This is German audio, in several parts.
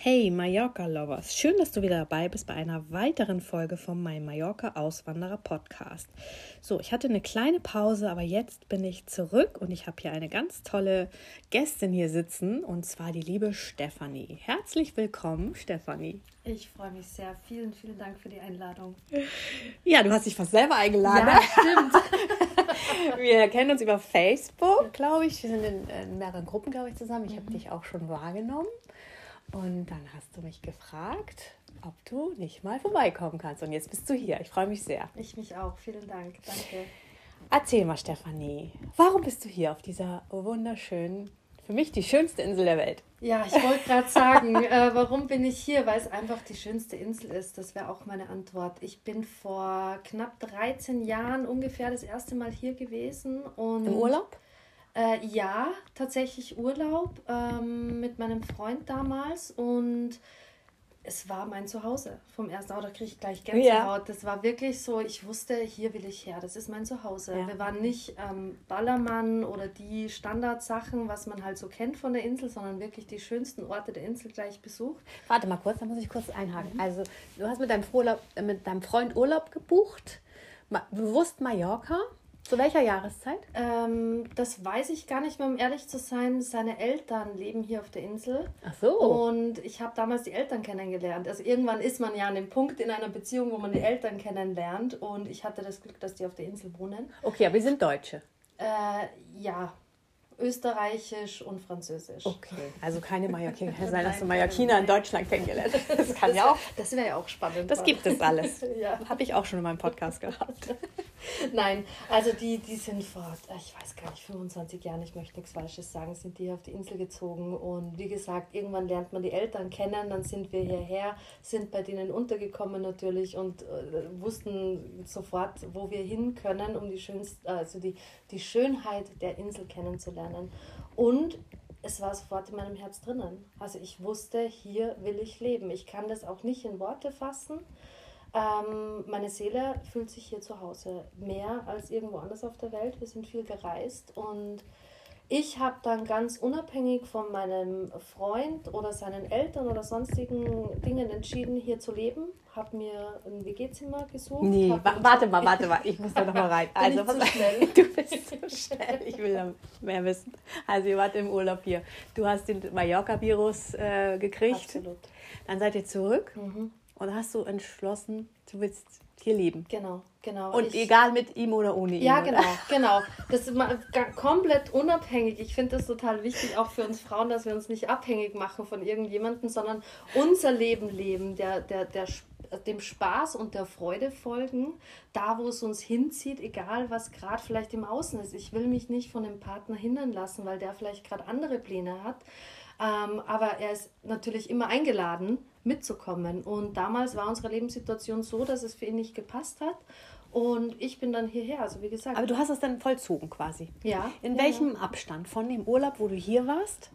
Hey Mallorca Lovers, schön, dass du wieder dabei bist bei einer weiteren Folge vom My Mallorca Auswanderer Podcast. So, ich hatte eine kleine Pause, aber jetzt bin ich zurück und ich habe hier eine ganz tolle Gästin hier sitzen und zwar die liebe Stefanie. Herzlich willkommen, Stefanie. Ich freue mich sehr. Vielen, vielen Dank für die Einladung. Ja, du hast dich fast selber eingeladen. Ja, stimmt. Wir kennen uns über Facebook, glaube ich. Wir sind in, in mehreren Gruppen, glaube ich, zusammen. Ich habe mhm. dich auch schon wahrgenommen. Und dann hast du mich gefragt, ob du nicht mal vorbeikommen kannst. Und jetzt bist du hier. Ich freue mich sehr. Ich mich auch. Vielen Dank. Danke. Erzähl mal, Stefanie, warum bist du hier auf dieser wunderschönen, für mich die schönste Insel der Welt? Ja, ich wollte gerade sagen, äh, warum bin ich hier? Weil es einfach die schönste Insel ist. Das wäre auch meine Antwort. Ich bin vor knapp 13 Jahren ungefähr das erste Mal hier gewesen. Und Im Urlaub? Äh, ja, tatsächlich Urlaub ähm, mit meinem Freund damals und es war mein Zuhause vom ersten. Da kriege ich gleich Gänsehaut. Ja. Das war wirklich so, ich wusste, hier will ich her. Das ist mein Zuhause. Ja. Wir waren nicht ähm, Ballermann oder die Standardsachen, was man halt so kennt von der Insel, sondern wirklich die schönsten Orte der Insel gleich besucht. Warte mal kurz, da muss ich kurz einhaken. Mhm. Also, du hast mit deinem, Urlaub, äh, mit deinem Freund Urlaub gebucht, bewusst Mallorca. Zu welcher Jahreszeit? Ähm, das weiß ich gar nicht mehr, um ehrlich zu sein. Seine Eltern leben hier auf der Insel. Ach so. Und ich habe damals die Eltern kennengelernt. Also irgendwann ist man ja an dem Punkt in einer Beziehung, wo man die Eltern kennenlernt. Und ich hatte das Glück, dass die auf der Insel wohnen. Okay, aber wir sind Deutsche. Äh, ja, Österreichisch und Französisch. Okay, also keine Mallorquiner. Kann sein, dass du Mallorquiner in Deutschland kennengelernt hast. Das kann ja auch. Das wäre ja auch spannend. Das gibt es alles. ja. Habe ich auch schon in meinem Podcast gehabt. Nein, also die, die sind vor, ich weiß gar nicht, 25 Jahren, ich möchte nichts Falsches sagen, sind die auf die Insel gezogen. Und wie gesagt, irgendwann lernt man die Eltern kennen, dann sind wir hierher, sind bei denen untergekommen natürlich und äh, wussten sofort, wo wir hin können, um die, schönste, also die, die Schönheit der Insel kennenzulernen lernen. Und es war sofort in meinem Herz drinnen. Also ich wusste, hier will ich leben. Ich kann das auch nicht in Worte fassen. Ähm, meine Seele fühlt sich hier zu Hause mehr als irgendwo anders auf der Welt. Wir sind viel gereist und ich habe dann ganz unabhängig von meinem Freund oder seinen Eltern oder sonstigen Dingen entschieden, hier zu leben. Habe mir ein WG-Zimmer gesucht. Nee, wa warte mal, warte mal, ich muss da noch mal rein. also, was, schnell? Du bist so schnell, ich will mehr wissen. Also, ihr wart im Urlaub hier. Du hast den Mallorca-Virus äh, gekriegt. Absolut. Dann seid ihr zurück mhm. und hast du entschlossen, du willst hier leben. Genau, genau. Und ich, egal mit ihm oder ohne ihn. Ja, genau, genau. Das ist komplett unabhängig. Ich finde das total wichtig, auch für uns Frauen, dass wir uns nicht abhängig machen von irgendjemandem, sondern unser Leben leben, der, der, der, dem Spaß und der Freude folgen, da wo es uns hinzieht, egal was gerade vielleicht im Außen ist. Ich will mich nicht von dem Partner hindern lassen, weil der vielleicht gerade andere Pläne hat. Ähm, aber er ist natürlich immer eingeladen, mitzukommen. Und damals war unsere Lebenssituation so, dass es für ihn nicht gepasst hat. Und ich bin dann hierher, also wie gesagt. Aber du hast es dann vollzogen quasi. Ja. In ja, welchem ja. Abstand von dem Urlaub, wo du hier warst?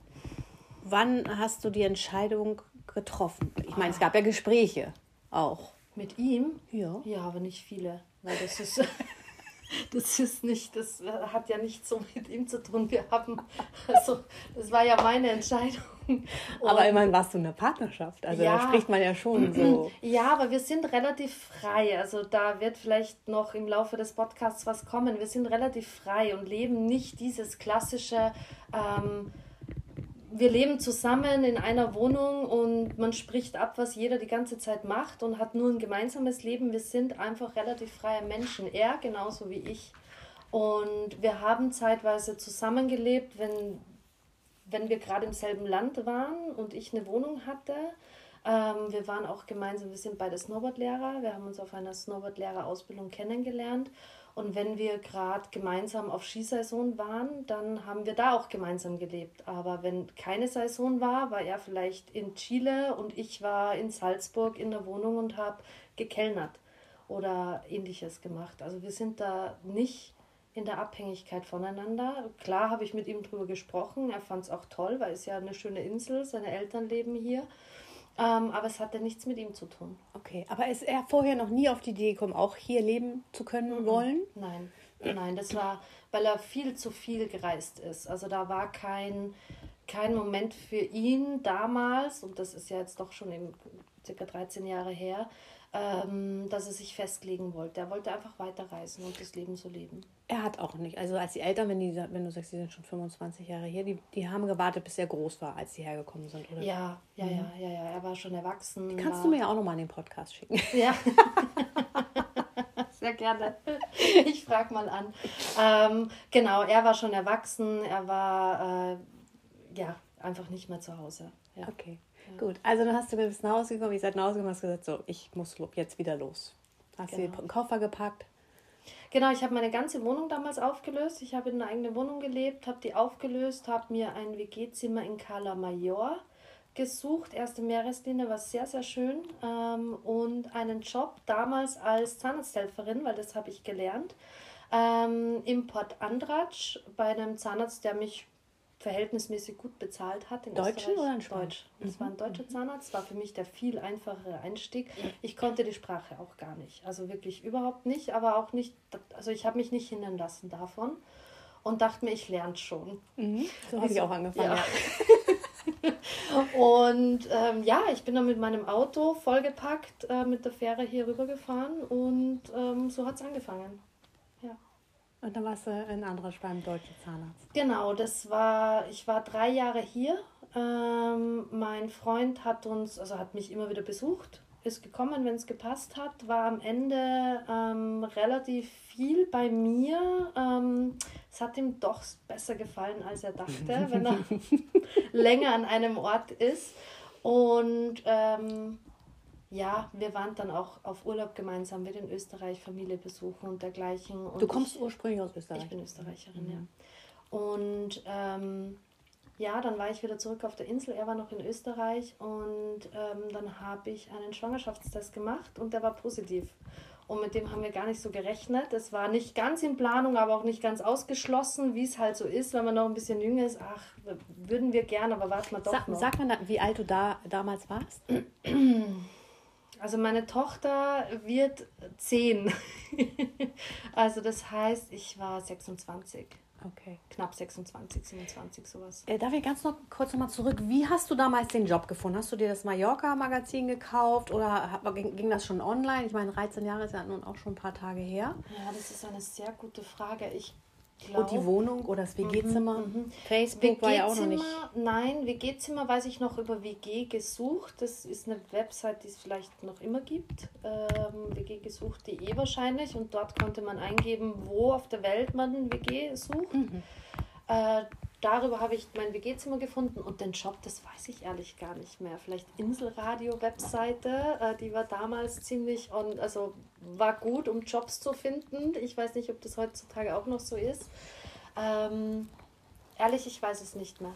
Wann hast du die Entscheidung getroffen? Ich meine, es gab ja Gespräche auch. Mit ihm? Ja. Ja, aber nicht viele. Weil das ist. das ist nicht, das hat ja nichts so mit ihm zu tun. Wir haben, also das war ja meine Entscheidung. Und aber immerhin warst du in der Partnerschaft, also ja, da spricht man ja schon so. Ja, aber wir sind relativ frei. Also da wird vielleicht noch im Laufe des Podcasts was kommen. Wir sind relativ frei und leben nicht dieses klassische. Ähm, wir leben zusammen in einer Wohnung und man spricht ab, was jeder die ganze Zeit macht und hat nur ein gemeinsames Leben. Wir sind einfach relativ freie Menschen. Er genauso wie ich. Und wir haben zeitweise zusammengelebt, wenn, wenn wir gerade im selben Land waren und ich eine Wohnung hatte. Ähm, wir waren auch gemeinsam, wir sind beide Snowboardlehrer. Wir haben uns auf einer Snowboardlehrerausbildung kennengelernt. Und wenn wir gerade gemeinsam auf Skisaison waren, dann haben wir da auch gemeinsam gelebt. Aber wenn keine Saison war, war er vielleicht in Chile und ich war in Salzburg in der Wohnung und habe gekellnert oder ähnliches gemacht. Also wir sind da nicht in der Abhängigkeit voneinander. Klar habe ich mit ihm drüber gesprochen. Er fand es auch toll, weil es ja eine schöne Insel, seine Eltern leben hier. Ähm, aber es hatte nichts mit ihm zu tun. Okay, aber ist er vorher noch nie auf die Idee gekommen, auch hier leben zu können mhm. wollen? Nein, nein, das war, weil er viel zu viel gereist ist. Also da war kein, kein Moment für ihn damals, und das ist ja jetzt doch schon eben circa 13 Jahre her, ähm, dass er sich festlegen wollte. Er wollte einfach weiterreisen und das Leben so leben. Er hat auch nicht. Also als die Eltern, wenn, die, wenn du sagst, sie sind schon 25 Jahre hier, die, die haben gewartet, bis er groß war, als sie hergekommen sind, oder? Ja, ja, mhm. ja, ja, ja. Er war schon erwachsen. Die kannst war... du mir ja auch nochmal in den Podcast schicken. Ja. Sehr gerne. Ich frage mal an. Ähm, genau, er war schon erwachsen. Er war äh, ja einfach nicht mehr zu Hause. Ja. Okay. Gut, also dann hast du bist nach Hause gekommen, ich seid nach Hause gekommen, hast gesagt, so, ich muss jetzt wieder los. Hast genau. du den Koffer gepackt? Genau, ich habe meine ganze Wohnung damals aufgelöst. Ich habe in einer eigenen Wohnung gelebt, habe die aufgelöst, habe mir ein WG-Zimmer in Cala Major gesucht, erste Meereslinie, war sehr, sehr schön. Ähm, und einen Job damals als Zahnarzthelferin, weil das habe ich gelernt, ähm, im Port Andratsch bei einem Zahnarzt, der mich verhältnismäßig gut bezahlt hat. In Deutschen oder in Deutsch? Das mhm. war ein deutscher Zahnarzt, war für mich der viel einfachere Einstieg. Ich konnte die Sprache auch gar nicht, also wirklich überhaupt nicht, aber auch nicht, also ich habe mich nicht hindern lassen davon und dachte mir, ich lerne schon. Mhm. So habe ich auch angefangen. Ja. und ähm, ja, ich bin dann mit meinem Auto vollgepackt äh, mit der Fähre hier rüber gefahren und ähm, so hat es angefangen. Und dann warst du in Andratsch beim deutschen Zahnarzt. Genau, das war, ich war drei Jahre hier. Ähm, mein Freund hat uns, also hat mich immer wieder besucht, ist gekommen, wenn es gepasst hat, war am Ende ähm, relativ viel bei mir. Ähm, es hat ihm doch besser gefallen, als er dachte, wenn er länger an einem Ort ist. Und ähm, ja, wir waren dann auch auf Urlaub gemeinsam mit in Österreich, Familie besuchen und dergleichen. Und du kommst ich, ursprünglich aus Österreich? Ich bin Österreicherin, mhm. ja. Und ähm, ja, dann war ich wieder zurück auf der Insel. Er war noch in Österreich und ähm, dann habe ich einen Schwangerschaftstest gemacht und der war positiv. Und mit dem haben wir gar nicht so gerechnet. Es war nicht ganz in Planung, aber auch nicht ganz ausgeschlossen, wie es halt so ist, wenn man noch ein bisschen jünger ist. Ach, würden wir gerne, aber warten wir doch Sa noch. Sag mal, wie alt du da damals warst. Also meine Tochter wird zehn. also das heißt, ich war 26. Okay. Knapp 26, 27, sowas. Äh, darf ich ganz noch kurz nochmal zurück? Wie hast du damals den Job gefunden? Hast du dir das Mallorca-Magazin gekauft oder ging, ging, das schon online? Ich meine, 13 Jahre ist ja nun auch schon ein paar Tage her. Ja, das ist eine sehr gute Frage. Ich glaub, Und die Wohnung oder das WG-Zimmer? Mhm, mhm. Facebook war ja auch noch nicht. Nein, WG-Zimmer weiß ich noch über WG gesucht. Das ist eine Website, die es vielleicht noch immer gibt. Ähm, wggesucht.de wahrscheinlich. Und dort konnte man eingeben, wo auf der Welt man WG sucht. Mhm. Äh, darüber habe ich mein WG-Zimmer gefunden und den Job, das weiß ich ehrlich gar nicht mehr. Vielleicht Inselradio-Webseite, äh, die war damals ziemlich on, also war gut, um Jobs zu finden. Ich weiß nicht, ob das heutzutage auch noch so ist. Ähm, ehrlich, ich weiß es nicht mehr.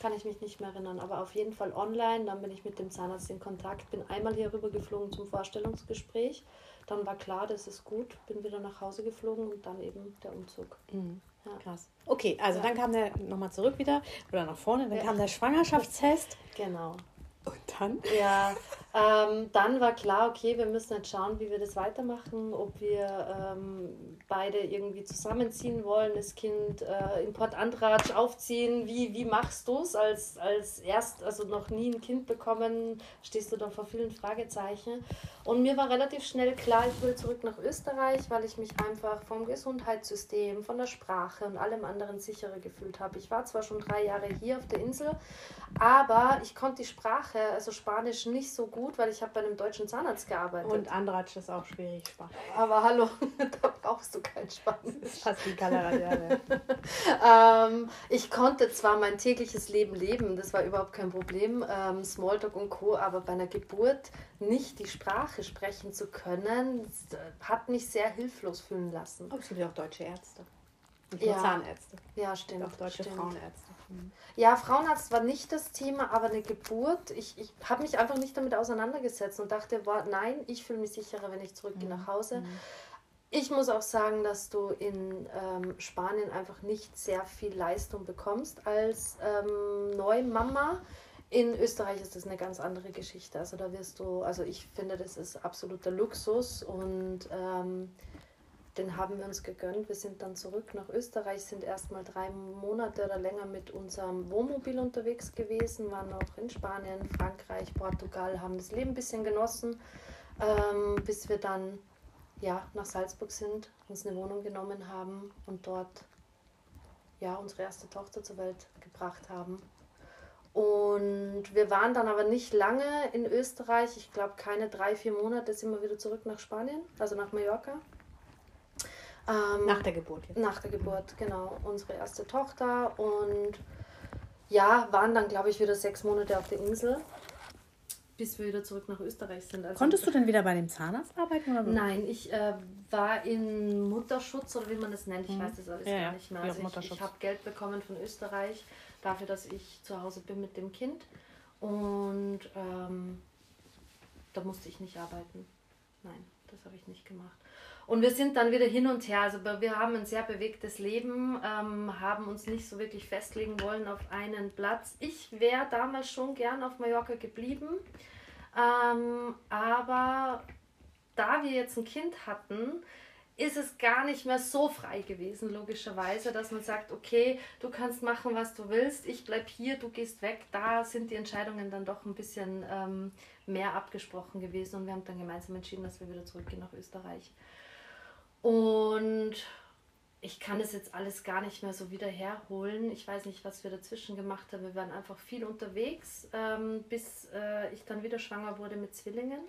Kann ich mich nicht mehr erinnern, aber auf jeden Fall online. Dann bin ich mit dem Zahnarzt in Kontakt, bin einmal hier rüber geflogen zum Vorstellungsgespräch. Dann war klar, das ist gut, bin wieder nach Hause geflogen und dann eben der Umzug. Mhm. Ja. Krass. Okay, also ja. dann kam der nochmal zurück wieder oder nach vorne, dann ja. kam der Schwangerschaftstest. Genau. Und dann? Ja, ähm, dann war klar, okay, wir müssen jetzt schauen, wie wir das weitermachen, ob wir ähm, beide irgendwie zusammenziehen wollen, das Kind äh, in Port Andratsch aufziehen. Wie, wie machst du es als, als erst, also noch nie ein Kind bekommen, stehst du da vor vielen Fragezeichen. Und mir war relativ schnell klar, ich will zurück nach Österreich, weil ich mich einfach vom Gesundheitssystem, von der Sprache und allem anderen sicherer gefühlt habe. Ich war zwar schon drei Jahre hier auf der Insel, aber ich konnte die Sprache, also Spanisch, nicht so gut weil ich habe bei einem deutschen Zahnarzt gearbeitet. Und Andratsch ist auch schwierig Spanisch. Aber hallo, da brauchst du kein Spanisch. Das ist fast wie Calaradiale. ähm, ich konnte zwar mein tägliches Leben leben, das war überhaupt kein Problem, ähm, Smalltalk und Co., aber bei einer Geburt nicht die Sprache sprechen zu können, hat mich sehr hilflos fühlen lassen. Aber es gibt ja auch deutsche Ärzte. Nicht ja. Zahnärzte. Ja, stimmt. Auch deutsche stimmt. Frauenärzte. Mhm. Ja, Frauenarzt war nicht das Thema, aber eine Geburt. Ich, ich habe mich einfach nicht damit auseinandergesetzt und dachte, boah, nein, ich fühle mich sicherer, wenn ich zurückgehe mhm. nach Hause. Mhm. Ich muss auch sagen, dass du in ähm, Spanien einfach nicht sehr viel Leistung bekommst als ähm, Neumama. In Österreich ist das eine ganz andere Geschichte. Also da wirst du, also ich finde, das ist absoluter Luxus und ähm, den haben wir uns gegönnt. Wir sind dann zurück nach Österreich, sind erstmal drei Monate oder länger mit unserem Wohnmobil unterwegs gewesen, waren auch in Spanien, Frankreich, Portugal, haben das Leben ein bisschen genossen, ähm, bis wir dann ja, nach Salzburg sind, uns eine Wohnung genommen haben und dort ja, unsere erste Tochter zur Welt gebracht haben. Und wir waren dann aber nicht lange in Österreich. Ich glaube, keine drei, vier Monate sind wir wieder zurück nach Spanien, also nach Mallorca. Ähm, nach der Geburt jetzt. Nach der Geburt, genau. Unsere erste Tochter und ja, waren dann, glaube ich, wieder sechs Monate auf der Insel, bis wir wieder zurück nach Österreich sind. Also Konntest du denn wieder bei dem Zahnarzt arbeiten? Oder Nein, ich äh, war in Mutterschutz oder wie man das nennt. Ich mhm. weiß das alles ja, gar nicht mehr. Also ich, ich habe Geld bekommen von Österreich dafür, dass ich zu Hause bin mit dem Kind. Und ähm, da musste ich nicht arbeiten. Nein, das habe ich nicht gemacht. Und wir sind dann wieder hin und her. Also wir haben ein sehr bewegtes Leben, ähm, haben uns nicht so wirklich festlegen wollen auf einen Platz. Ich wäre damals schon gern auf Mallorca geblieben. Ähm, aber da wir jetzt ein Kind hatten, ist es gar nicht mehr so frei gewesen, logischerweise, dass man sagt, okay, du kannst machen, was du willst, ich bleib hier, du gehst weg. Da sind die Entscheidungen dann doch ein bisschen ähm, mehr abgesprochen gewesen und wir haben dann gemeinsam entschieden, dass wir wieder zurückgehen nach Österreich. Und ich kann es jetzt alles gar nicht mehr so wieder herholen. Ich weiß nicht, was wir dazwischen gemacht haben. Wir waren einfach viel unterwegs, ähm, bis äh, ich dann wieder schwanger wurde mit Zwillingen.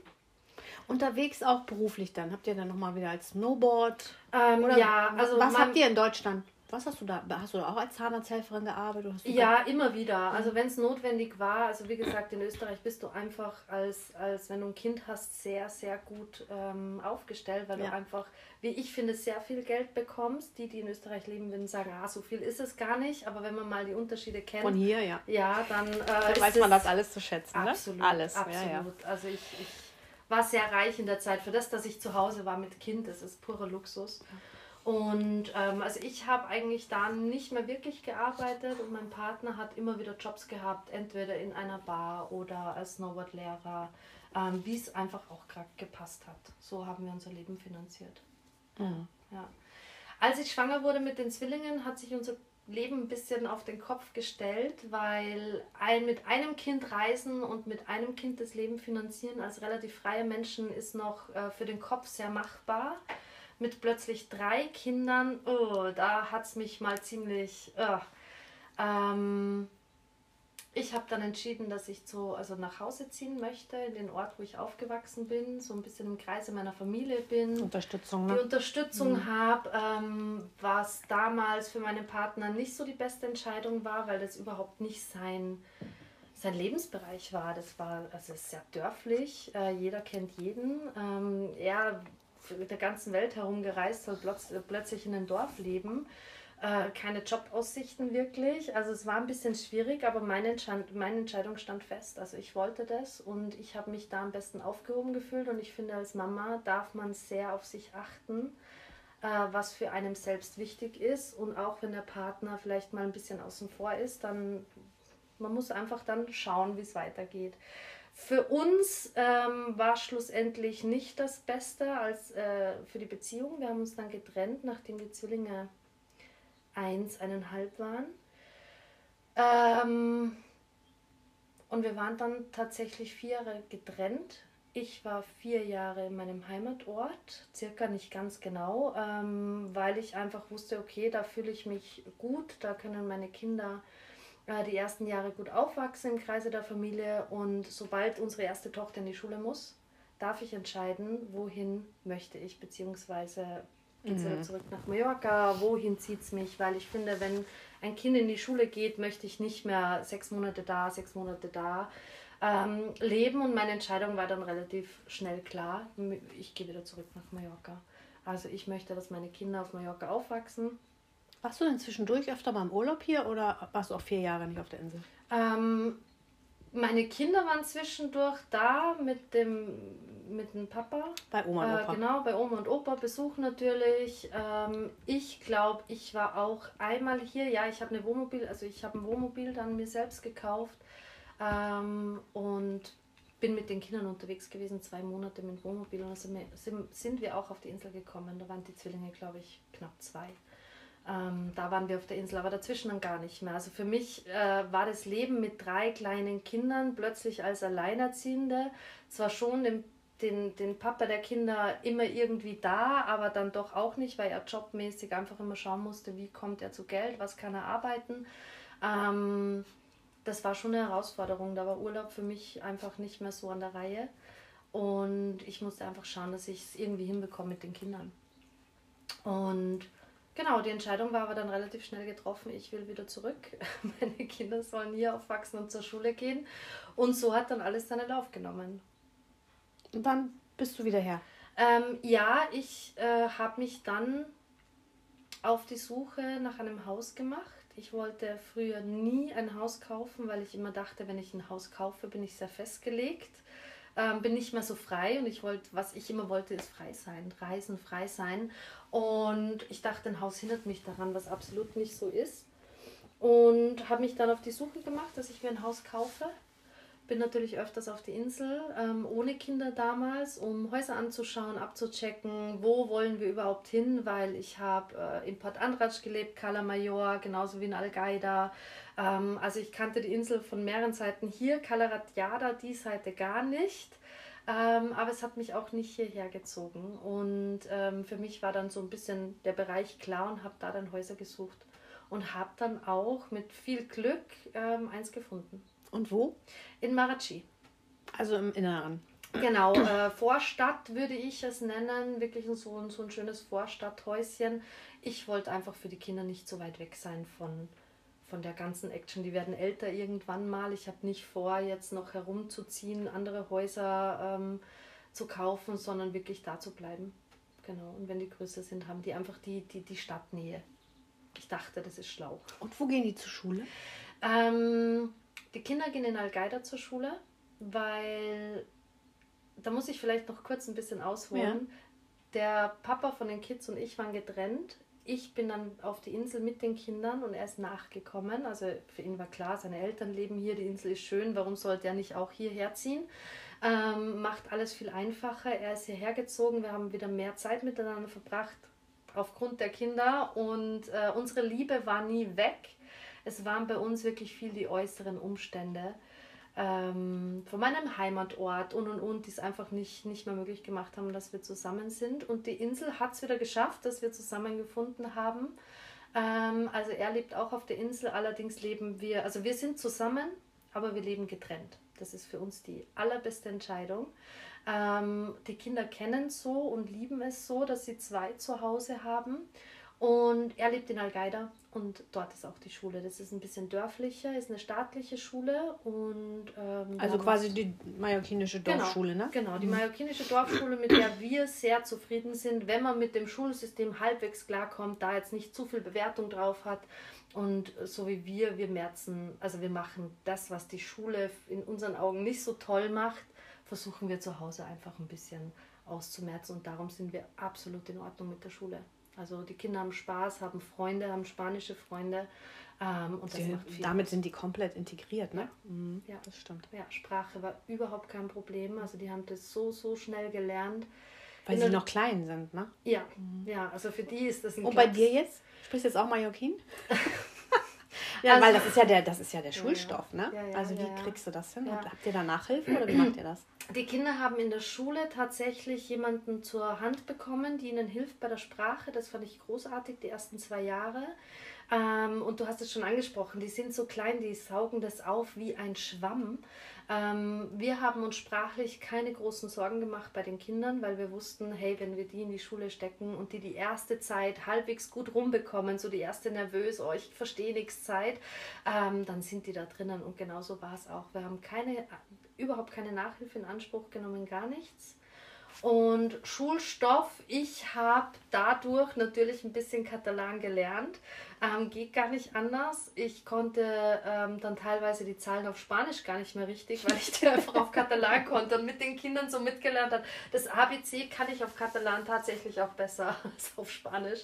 Unterwegs auch beruflich dann? Habt ihr dann nochmal wieder als Snowboard? Ähm, oder ja, also. Was habt ihr in Deutschland? Was hast du da? Hast du da auch als Zahnarzthelferin gearbeitet? ja, immer wieder. Also wenn es notwendig war, also wie gesagt, in Österreich bist du einfach als, als wenn du ein Kind hast, sehr, sehr gut ähm, aufgestellt, weil ja. du einfach, wie ich finde, sehr viel Geld bekommst. Die, die in Österreich leben, würden sagen, ah, so viel ist es gar nicht. Aber wenn man mal die Unterschiede kennt. Von hier, ja. Ja, dann, äh, dann weiß man das alles zu schätzen. Ne? Absolut. Ne? Alles. Absolut. Ja, ja. Also ich, ich war sehr reich in der Zeit. Für das, dass ich zu Hause war mit Kind, das ist purer Luxus. Ja. Und ähm, also ich habe eigentlich da nicht mehr wirklich gearbeitet und mein Partner hat immer wieder Jobs gehabt, entweder in einer Bar oder als Snowboardlehrer, ähm, wie es einfach auch gerade gepasst hat. So haben wir unser Leben finanziert. Mhm. Ja. Als ich schwanger wurde mit den Zwillingen, hat sich unser Leben ein bisschen auf den Kopf gestellt, weil ein, mit einem Kind reisen und mit einem Kind das Leben finanzieren als relativ freie Menschen ist noch äh, für den Kopf sehr machbar mit plötzlich drei Kindern, oh, da hat es mich mal ziemlich. Oh. Ähm, ich habe dann entschieden, dass ich zu, also nach Hause ziehen möchte, in den Ort, wo ich aufgewachsen bin, so ein bisschen im Kreise meiner Familie bin. Unterstützung, ne? Die Unterstützung mhm. habe, ähm, was damals für meinen Partner nicht so die beste Entscheidung war, weil das überhaupt nicht sein, sein Lebensbereich war. Das war also sehr dörflich, äh, jeder kennt jeden. Ähm, er mit der ganzen Welt herumgereist, soll plötzlich in einem Dorf leben. Äh, keine Jobaussichten wirklich. Also es war ein bisschen schwierig, aber meine, Entscheid meine Entscheidung stand fest. Also ich wollte das und ich habe mich da am besten aufgehoben gefühlt und ich finde, als Mama darf man sehr auf sich achten, äh, was für einem selbst wichtig ist und auch wenn der Partner vielleicht mal ein bisschen außen vor ist, dann man muss einfach dann schauen, wie es weitergeht. Für uns ähm, war schlussendlich nicht das Beste als äh, für die Beziehung. Wir haben uns dann getrennt, nachdem die Zwillinge eins, eineinhalb waren. Ähm, und wir waren dann tatsächlich vier Jahre getrennt. Ich war vier Jahre in meinem Heimatort, circa nicht ganz genau, ähm, weil ich einfach wusste, okay, da fühle ich mich gut, da können meine Kinder die ersten Jahre gut aufwachsen im Kreise der Familie und sobald unsere erste Tochter in die Schule muss, darf ich entscheiden, wohin möchte ich, beziehungsweise geht es mhm. wieder zurück nach Mallorca, wohin zieht es mich, weil ich finde, wenn ein Kind in die Schule geht, möchte ich nicht mehr sechs Monate da, sechs Monate da ähm, leben und meine Entscheidung war dann relativ schnell klar, ich gehe wieder zurück nach Mallorca. Also ich möchte, dass meine Kinder auf Mallorca aufwachsen. Warst du denn zwischendurch öfter mal im Urlaub hier oder warst du auch vier Jahre nicht auf der Insel? Ähm, meine Kinder waren zwischendurch da mit dem, mit dem Papa. Bei Oma und Opa. Äh, genau, bei Oma und Opa. Besuch natürlich. Ähm, ich glaube, ich war auch einmal hier. Ja, ich habe eine Wohnmobil, also ich habe ein Wohnmobil dann mir selbst gekauft ähm, und bin mit den Kindern unterwegs gewesen, zwei Monate mit Wohnmobil und also sind, sind wir auch auf die Insel gekommen. Da waren die Zwillinge, glaube ich, knapp zwei. Ähm, da waren wir auf der Insel, aber dazwischen dann gar nicht mehr. Also für mich äh, war das Leben mit drei kleinen Kindern plötzlich als Alleinerziehende zwar schon den, den, den Papa der Kinder immer irgendwie da, aber dann doch auch nicht, weil er jobmäßig einfach immer schauen musste, wie kommt er zu Geld, was kann er arbeiten. Ähm, das war schon eine Herausforderung. Da war Urlaub für mich einfach nicht mehr so an der Reihe. Und ich musste einfach schauen, dass ich es irgendwie hinbekomme mit den Kindern. Und genau, die Entscheidung war aber dann relativ schnell getroffen, ich will wieder zurück. Meine Kinder sollen hier aufwachsen und zur Schule gehen. Und so hat dann alles seinen Lauf genommen. Und wann bist du wieder her? Ähm, ja, ich äh, habe mich dann auf die Suche nach einem Haus gemacht ich wollte früher nie ein Haus kaufen, weil ich immer dachte, wenn ich ein Haus kaufe, bin ich sehr festgelegt, ähm, bin nicht mehr so frei und ich wollte, was ich immer wollte, ist frei sein, reisen, frei sein. Und ich dachte, ein Haus hindert mich daran, was absolut nicht so ist. Und habe mich dann auf die Suche gemacht, dass ich mir ein Haus kaufe bin natürlich öfters auf die Insel, ähm, ohne Kinder damals, um Häuser anzuschauen, abzuchecken, wo wollen wir überhaupt hin, weil ich habe äh, in Port Andratsch gelebt, Cala Major, genauso wie in Algaida. Ähm, also ich kannte die Insel von mehreren Seiten hier, Cala Ratjada, die Seite gar nicht. Ähm, aber es hat mich auch nicht hierher gezogen. Und ähm, für mich war dann so ein bisschen der Bereich klar und habe da dann Häuser gesucht. Und habe dann auch mit viel Glück ähm, eins gefunden. Und wo? In Marachi. Also im Inneren. Genau, äh, Vorstadt würde ich es nennen, wirklich so ein, so ein schönes Vorstadthäuschen. Ich wollte einfach für die Kinder nicht so weit weg sein von, von der ganzen Action. Die werden älter irgendwann mal. Ich habe nicht vor, jetzt noch herumzuziehen, andere Häuser ähm, zu kaufen, sondern wirklich da zu bleiben. Genau, und wenn die größer sind, haben die einfach die, die, die Stadtnähe. Ich dachte, das ist schlau. Und wo gehen die zur Schule? Ähm, die Kinder gehen in Al-Qaida zur Schule, weil da muss ich vielleicht noch kurz ein bisschen ausholen. Ja. Der Papa von den Kids und ich waren getrennt. Ich bin dann auf die Insel mit den Kindern und er ist nachgekommen. Also für ihn war klar, seine Eltern leben hier, die Insel ist schön, warum sollte er nicht auch hierher ziehen? Ähm, macht alles viel einfacher. Er ist hierher gezogen, wir haben wieder mehr Zeit miteinander verbracht aufgrund der Kinder und äh, unsere Liebe war nie weg es waren bei uns wirklich viel die äußeren Umstände ähm, von meinem Heimatort und und und, die es einfach nicht, nicht mehr möglich gemacht haben, dass wir zusammen sind. Und die Insel hat es wieder geschafft, dass wir zusammengefunden haben. Ähm, also er lebt auch auf der Insel, allerdings leben wir, also wir sind zusammen, aber wir leben getrennt. Das ist für uns die allerbeste Entscheidung. Ähm, die Kinder kennen so und lieben es so, dass sie zwei zu Hause haben. Und er lebt in Al-Qaida und dort ist auch die Schule. Das ist ein bisschen dörflicher, ist eine staatliche Schule und ähm, also quasi die mallorquinische genau, Dorfschule, genau, ne? Genau, die mhm. mallorquinische Dorfschule, mit der wir sehr zufrieden sind, wenn man mit dem Schulsystem halbwegs klarkommt, da jetzt nicht zu viel Bewertung drauf hat und so wie wir, wir merzen, also wir machen das, was die Schule in unseren Augen nicht so toll macht, versuchen wir zu Hause einfach ein bisschen auszumerzen und darum sind wir absolut in Ordnung mit der Schule. Also die Kinder haben Spaß, haben Freunde, haben spanische Freunde. Ähm, und die, damit sind die komplett integriert, ne? Ja. Mhm. ja, das stimmt. Ja, Sprache war überhaupt kein Problem. Also die haben das so, so schnell gelernt. Weil In sie noch klein sind, ne? Ja, mhm. ja, also für die ist das ein Und bei dir jetzt? Sprichst du jetzt auch Mallorquin? Ja, also, weil das ist ja der, das ist ja der Schulstoff, ne? also wie kriegst du das hin? Habt ihr da Nachhilfe oder wie macht ihr das? Die Kinder haben in der Schule tatsächlich jemanden zur Hand bekommen, die ihnen hilft bei der Sprache. Das fand ich großartig, die ersten zwei Jahre. Ähm, und du hast es schon angesprochen, die sind so klein, die saugen das auf wie ein Schwamm. Ähm, wir haben uns sprachlich keine großen Sorgen gemacht bei den Kindern, weil wir wussten, hey, wenn wir die in die Schule stecken und die die erste Zeit halbwegs gut rumbekommen, so die erste nervös, oh, ich verstehe nichts Zeit, ähm, dann sind die da drinnen. Und genauso war es auch. Wir haben keine, überhaupt keine Nachhilfe in Anspruch genommen, gar nichts. Und Schulstoff, ich habe dadurch natürlich ein bisschen Katalan gelernt. Ähm, geht gar nicht anders. Ich konnte ähm, dann teilweise die Zahlen auf Spanisch gar nicht mehr richtig, weil ich die einfach auf Katalan konnte und mit den Kindern so mitgelernt habe. Das ABC kann ich auf Katalan tatsächlich auch besser als auf Spanisch,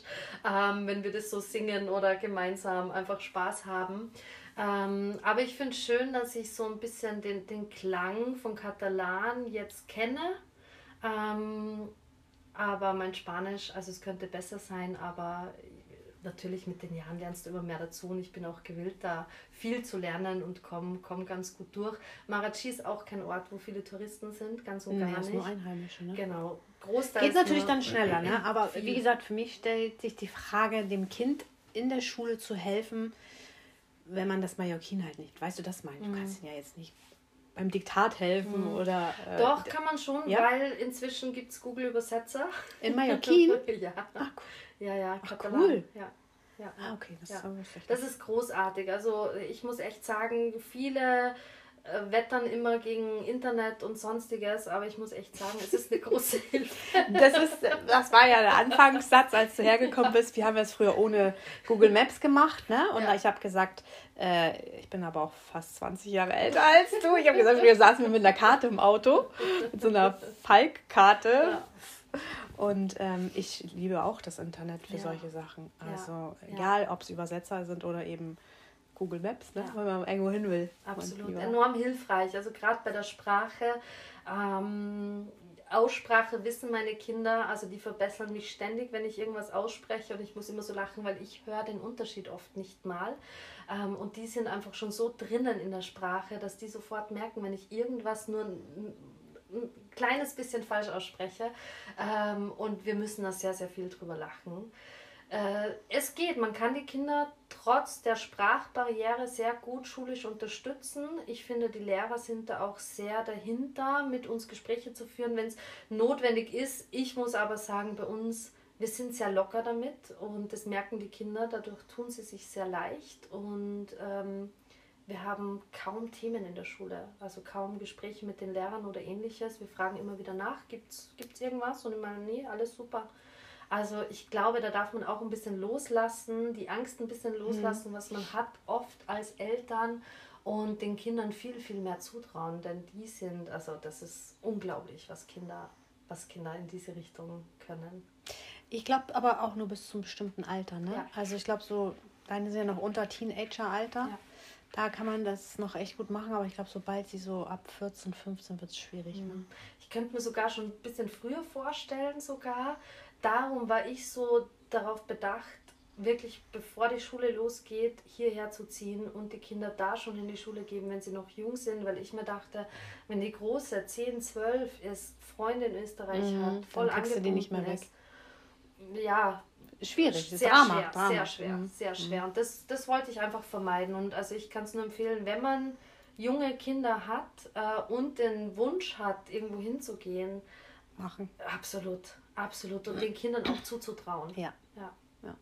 ähm, wenn wir das so singen oder gemeinsam einfach Spaß haben. Ähm, aber ich finde es schön, dass ich so ein bisschen den, den Klang von Katalan jetzt kenne ähm, aber mein Spanisch, also es könnte besser sein, aber natürlich mit den Jahren lernst du immer mehr dazu und ich bin auch gewillt, da viel zu lernen und komme komm ganz gut durch. Marachi ist auch kein Ort, wo viele Touristen sind, ganz und nee, gar nicht. nur Einheimische, ne? Genau. Großteils Geht natürlich dann schneller, ne? aber viel. wie gesagt, für mich stellt sich die Frage, dem Kind in der Schule zu helfen, wenn man das Mallorquin halt nicht, weißt du, das meine ich, du mhm. kannst ihn ja jetzt nicht beim Diktat helfen mhm. oder. Äh, Doch, kann man schon, ja? weil inzwischen gibt es Google-Übersetzer. In Mallorquin? ja. Ach, cool. Ja, ja, Ach, cool. Ja. Ja. Ah, okay, das, ja. ist das ist großartig. Also ich muss echt sagen, viele äh, wettern immer gegen Internet und sonstiges, aber ich muss echt sagen, es ist eine große Hilfe. Das, ist, das war ja der Anfangssatz, als du hergekommen bist. Wir haben es früher ohne Google Maps gemacht, ne? Und ja. ich habe gesagt, äh, ich bin aber auch fast 20 Jahre älter als du. Ich habe gesagt, früher saßen wir mit einer Karte im Auto, mit so einer Falk-Karte. Ja. Und ähm, ich liebe auch das Internet für ja. solche Sachen. Also egal, ob es Übersetzer sind oder eben Google Maps, ne? Ja. wenn man irgendwo hin will. Absolut, enorm hilfreich. Also gerade bei der Sprache. Ähm, Aussprache wissen meine Kinder, also die verbessern mich ständig, wenn ich irgendwas ausspreche und ich muss immer so lachen, weil ich höre den Unterschied oft nicht mal. Ähm, und die sind einfach schon so drinnen in der Sprache, dass die sofort merken, wenn ich irgendwas nur ein, ein kleines bisschen falsch ausspreche. Ähm, und wir müssen da sehr, sehr viel drüber lachen. Äh, es geht, man kann die Kinder trotz der Sprachbarriere sehr gut schulisch unterstützen. Ich finde, die Lehrer sind da auch sehr dahinter, mit uns Gespräche zu führen, wenn es notwendig ist. Ich muss aber sagen, bei uns, wir sind sehr locker damit und das merken die Kinder, dadurch tun sie sich sehr leicht und ähm, wir haben kaum Themen in der Schule, also kaum Gespräche mit den Lehrern oder ähnliches. Wir fragen immer wieder nach, gibt es irgendwas? Und meine, nee, alles super. Also ich glaube, da darf man auch ein bisschen loslassen, die Angst ein bisschen loslassen, mhm. was man hat, oft als Eltern und den Kindern viel, viel mehr zutrauen, denn die sind, also das ist unglaublich, was Kinder, was Kinder in diese Richtung können. Ich glaube aber auch nur bis zum bestimmten Alter, ne? Ja. Also ich glaube so, deine sind ja noch unter Teenager-Alter. Ja. Da kann man das noch echt gut machen, aber ich glaube, sobald sie so ab 14, 15 wird es schwierig. Ne? Mhm. Ne? Ich könnte mir sogar schon ein bisschen früher vorstellen, sogar, darum war ich so darauf bedacht, wirklich bevor die Schule losgeht, hierher zu ziehen und die Kinder da schon in die Schule geben, wenn sie noch jung sind, weil ich mir dachte, wenn die Große 10, 12 ist, Freunde in Österreich mhm, hat, voll angebunden die nicht mehr weg. Ist, ja, schwierig, sehr schwer, Drama. sehr schwer, mhm. sehr schwer. Mhm. Und das, das wollte ich einfach vermeiden. Und also ich kann es nur empfehlen, wenn man junge Kinder hat äh, und den Wunsch hat, irgendwo hinzugehen, machen. Absolut. Absolut. Und den Kindern auch zuzutrauen. Ja. ja. ja.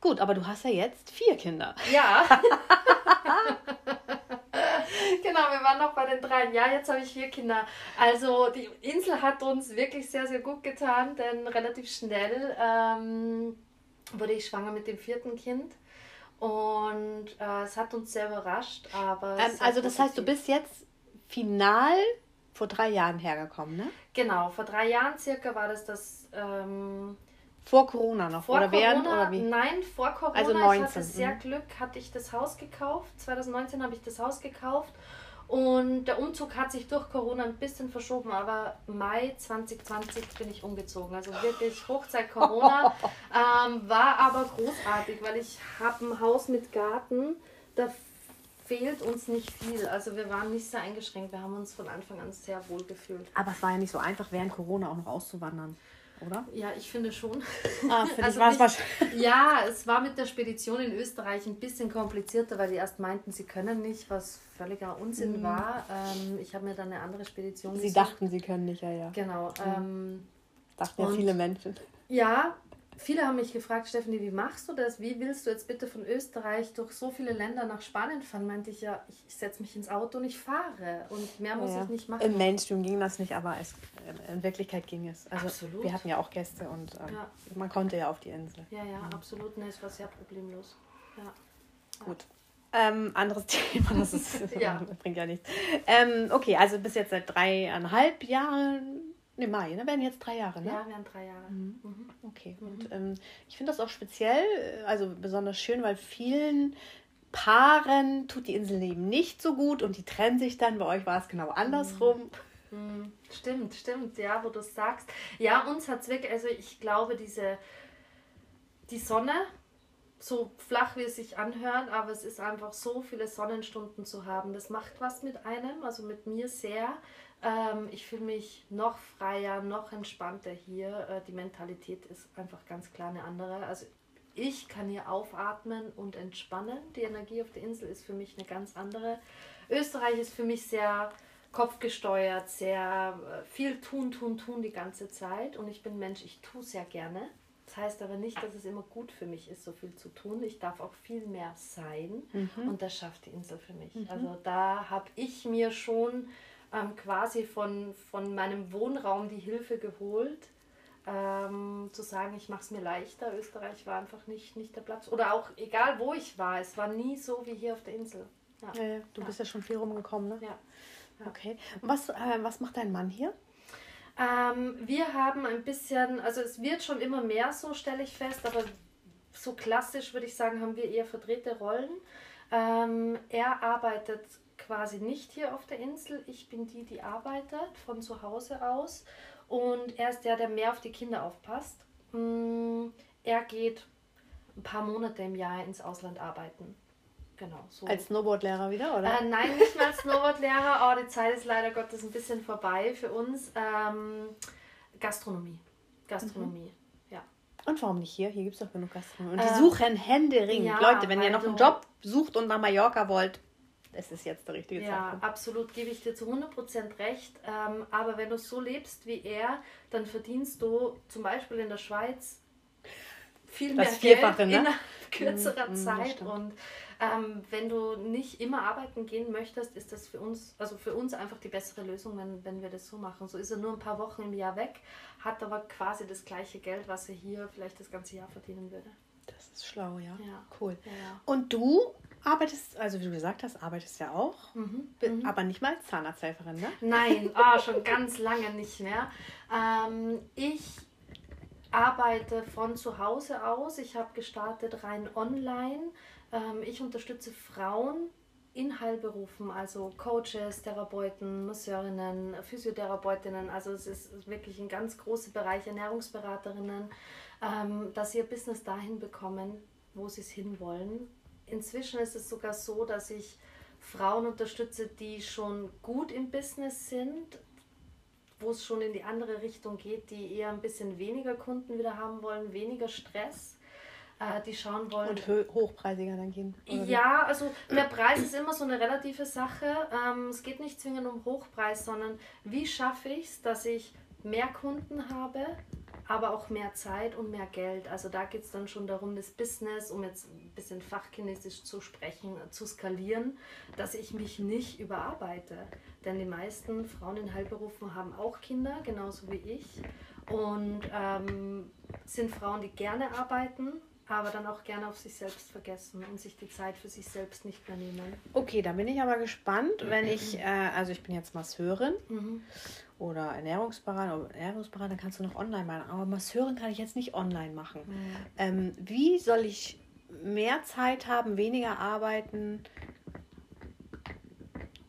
Gut, aber du hast ja jetzt vier Kinder. Ja. genau, wir waren noch bei den dreien. Ja, jetzt habe ich vier Kinder. Also die Insel hat uns wirklich sehr, sehr gut getan, denn relativ schnell ähm, wurde ich schwanger mit dem vierten Kind. Und äh, es hat uns sehr überrascht, aber. Ähm, also das heißt, du bist jetzt final vor drei Jahren hergekommen, ne? Genau, vor drei Jahren circa war das das. Ähm, vor Corona noch vor oder Corona, während oder wie? Nein, vor Corona. Also 19. Ich hatte sehr mhm. Glück, hatte ich das Haus gekauft. 2019 habe ich das Haus gekauft und der Umzug hat sich durch Corona ein bisschen verschoben, aber Mai 2020 bin ich umgezogen. Also wirklich Hochzeit Corona. ähm, war aber großartig, weil ich habe ein Haus mit Garten da fehlt uns nicht viel. Also wir waren nicht sehr eingeschränkt. Wir haben uns von Anfang an sehr wohl gefühlt. Aber es war ja nicht so einfach, während Corona auch noch auszuwandern, oder? Ja, ich finde schon. Ah, finde Also ich, war es. Ja, es war mit der Spedition in Österreich ein bisschen komplizierter, weil die erst meinten, sie können nicht, was völliger Unsinn war. Ähm, ich habe mir dann eine andere Spedition Mhm. Sie gesucht. dachten, sie können nicht, ja, ja. Genau. Ähm, Dachten ja viele Menschen. ja, viele haben mich gefragt, Stephanie, wie machst du das? Wie willst du jetzt bitte von Österreich durch so viele Länder nach Spanien fahren? Meinte ich ja, ich, ich setze mich ins Auto und ich fahre. Und mehr muss Ja, ich nicht machen. Im Mainstream ging das nicht, aber es, in Wirklichkeit ging es. Also Absolut. wir hatten ja auch Gäste und ähm, Ja. man konnte ja auf die Insel. ja, ja, absolut. Ne, es war sehr problemlos. Ja. Gut. Ähm, anderes Thema, das ist, Ja. bringt ja nichts. Ähm, okay, also bis jetzt seit dreieinhalb Jahren, ne Mai, ne, werden jetzt drei Jahre, ne? Ja, wir haben drei Jahre. Mhm. Okay, und ähm, ich finde das auch speziell, äh, also besonders schön, weil vielen Paaren tut die Insel eben nicht so gut und die trennen sich dann. Bei euch war es genau andersrum. Mhm. Stimmt, stimmt, ja, wo du es sagst. Ja, uns hat es wirklich, also ich glaube, diese, die Sonne, so flach wie es sich anhört, aber es ist einfach so viele Sonnenstunden zu haben. Das macht was mit einem, also mit mir sehr. Ähm, ich fühle mich noch freier, noch entspannter hier. Äh, die Mentalität ist einfach ganz klar eine andere. Also ich kann hier aufatmen und entspannen. Die Energie auf der Insel ist für mich eine ganz andere. Österreich ist für mich sehr kopfgesteuert, sehr äh, viel tun, tun, tun die ganze Zeit. Und ich bin Mensch, ich tue sehr gerne. Das heißt aber nicht, dass es immer gut für mich ist, so viel zu tun. Ich darf auch viel mehr sein. Und das schafft die Insel für mich. Also da habe ich mir schon ähm, quasi von, von meinem Wohnraum die Hilfe geholt, ähm, zu sagen, ich mache es mir leichter. Österreich war einfach nicht, nicht der Platz. Oder auch egal, wo ich war, es war nie so wie hier auf der Insel. Ja. Ja, ja, du bist ja schon viel rumgekommen, ne? Ja. Okay. Und was, äh, was macht dein Mann hier? Ähm, wir haben ein bisschen, also es wird schon immer mehr so, stelle ich fest, aber so klassisch würde ich sagen, haben wir eher verdrehte Rollen. Ähm, er arbeitet quasi nicht hier auf der Insel. Ich bin die, die arbeitet von zu Hause aus. Und er ist der, der mehr auf die Kinder aufpasst. Mm, Er geht ein paar Monate im Jahr ins Ausland arbeiten. Genau, so. Als Snowboardlehrer wieder, oder? Äh, nein, nicht mal als Snowboardlehrer. Oh, die Zeit ist leider Gottes ein bisschen vorbei für uns. Ähm, Gastronomie. Gastronomie, ja. Und warum nicht hier? Hier gibt es doch genug Gastronomie. Und die Ähm, suchen händeringend. ja, Leute, wenn ihr noch einen du- Job sucht und nach Mallorca wollt, es ist jetzt der richtige Ja, Zeitpunkt. absolut, gebe ich dir zu 100% recht. Ähm, aber wenn du so lebst wie er, dann verdienst du zum Beispiel in der Schweiz viel Das mehr Vierfache, Geld ne? in einer kürzeren Mm, mm, das Zeit. Und ähm, wenn du nicht immer arbeiten gehen möchtest, ist das für uns, also für uns einfach die bessere Lösung, wenn, wenn wir das so machen. So ist er nur ein paar Wochen im Jahr weg, hat aber quasi das gleiche Geld, was er hier vielleicht das ganze Jahr verdienen würde. Das ist schlau, ja. Ja. Cool. Ja, ja. Und du arbeitest, also wie du gesagt hast, arbeitest ja auch, Mhm. bi- aber nicht mal als Zahnarzthelferin, ne? Nein, ah, schon ganz lange nicht mehr. Ähm, ich arbeite von zu Hause aus. Ich habe gestartet rein online. Ähm, ich unterstütze Frauen in Heilberufen, also Coaches, Therapeuten, Masseurinnen, Physiotherapeutinnen. Also es ist wirklich ein ganz großer Bereich, Ernährungsberaterinnen, ähm, dass sie ihr Business dahin bekommen, wo sie es hinwollen. Inzwischen ist es sogar so, dass ich Frauen unterstütze, die schon gut im Business sind, wo es schon in die andere Richtung geht, die eher ein bisschen weniger Kunden wieder haben wollen, weniger Stress, äh, die schauen wollen. Und hochpreisiger dann gehen. Ja, also der Preis ist immer so eine relative Sache. Ähm, es geht nicht zwingend um Hochpreis, sondern wie schaffe ich es, dass ich mehr Kunden habe, aber auch mehr Zeit und mehr Geld. Also da geht es dann schon darum, das Business, um jetzt ein bisschen fachchinesisch zu sprechen, zu skalieren, dass ich mich nicht überarbeite. Denn die meisten Frauen in Heilberufen haben auch Kinder, genauso wie ich. Und ähm, sind Frauen, die gerne arbeiten, aber dann auch gerne auf sich selbst vergessen und sich die Zeit für sich selbst nicht mehr nehmen. Okay, da bin ich aber gespannt, wenn ich, äh, also ich bin jetzt Masseurin Mhm. oder Ernährungsberater, Ernährungsberater kannst du noch online machen, aber Masseurin kann ich jetzt nicht online machen. Ähm, wie soll ich mehr Zeit haben, weniger arbeiten,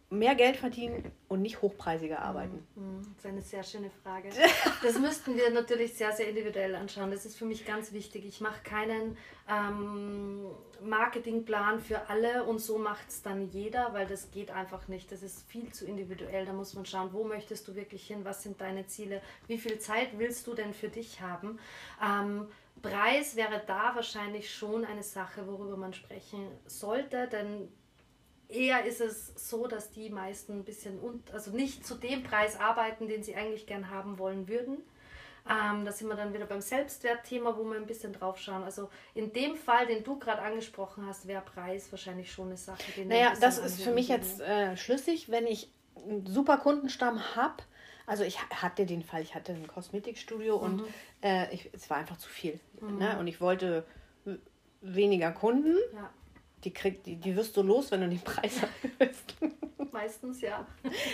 mehr Geld verdienen und nicht hochpreisige arbeiten? Mhm. Das ist eine sehr schöne Frage. Das müssten wir natürlich sehr, sehr individuell anschauen. Das ist für mich ganz wichtig. Ich mache keinen ähm, Marketingplan für alle und so macht es dann jeder, weil das geht einfach nicht. Das ist viel zu individuell. Da muss man schauen, wo möchtest du wirklich hin, was sind deine Ziele, wie viel Zeit willst du denn für dich haben. Ähm, Preis wäre da wahrscheinlich schon eine Sache, worüber man sprechen sollte, denn eher ist es so, dass die meisten ein bisschen, und, also nicht zu dem Preis arbeiten, den sie eigentlich gern haben wollen würden. Ähm, da sind wir dann wieder beim Selbstwertthema, wo wir ein bisschen drauf schauen. Also in dem Fall, den du gerade angesprochen hast, wäre Preis wahrscheinlich schon eine Sache. Den naja, das ist für mich jetzt äh, schlüssig, wenn ich einen super Kundenstamm habe. Also ich hatte den Fall, ich hatte ein Kosmetikstudio mhm. und äh, ich, es war einfach zu viel. Mhm. Ne? Und ich wollte weniger Kunden. Ja die, krieg, die, die wirst du los, wenn du den Preis erhöhst. Meistens ja.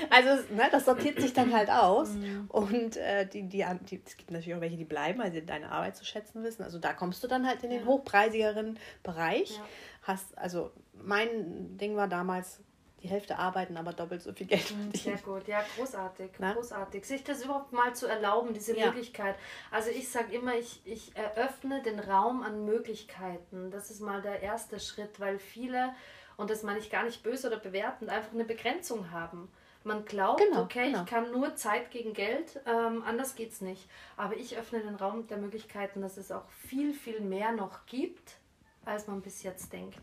Also ne, das sortiert sich dann halt aus. Mhm. Und äh, die, die, die, es gibt natürlich auch welche, die bleiben, weil sie deine Arbeit zu schätzen wissen. Also da kommst du dann halt in den ja. hochpreisigeren Bereich. Ja. Hast, also mein Ding war damals, die Hälfte arbeiten, aber doppelt so viel Geld mhm, verdienen. Sehr gut, ja, großartig, Na? großartig. Sich das überhaupt mal zu erlauben, diese ja. Möglichkeit. Also ich sage immer, ich, ich eröffne den Raum an Möglichkeiten. Das ist mal der erste Schritt, weil viele, und das meine ich gar nicht böse oder bewertend, einfach eine Begrenzung haben. Man glaubt, genau, okay, genau. ich kann nur Zeit gegen Geld, ähm, anders geht es nicht. Aber ich öffne den Raum der Möglichkeiten, dass es auch viel, viel mehr noch gibt, als man bis jetzt denkt.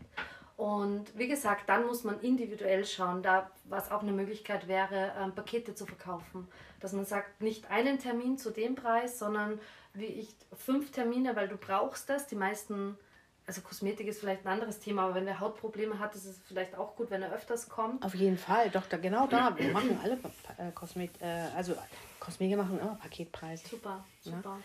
Und wie gesagt, dann muss man individuell schauen, da was auch eine Möglichkeit wäre, ähm, Pakete zu verkaufen. Dass man sagt, nicht einen Termin zu dem Preis, sondern wie ich fünf Termine, weil du brauchst das. Die meisten, also Kosmetik ist vielleicht ein anderes Thema, aber wenn wer Hautprobleme hat, ist es vielleicht auch gut, wenn er öfters kommt. Auf jeden Fall, doch, da, genau da. Wir machen alle äh, Kosmetik, äh, also Kosmetik machen immer Paketpreise. Super, super. Ja?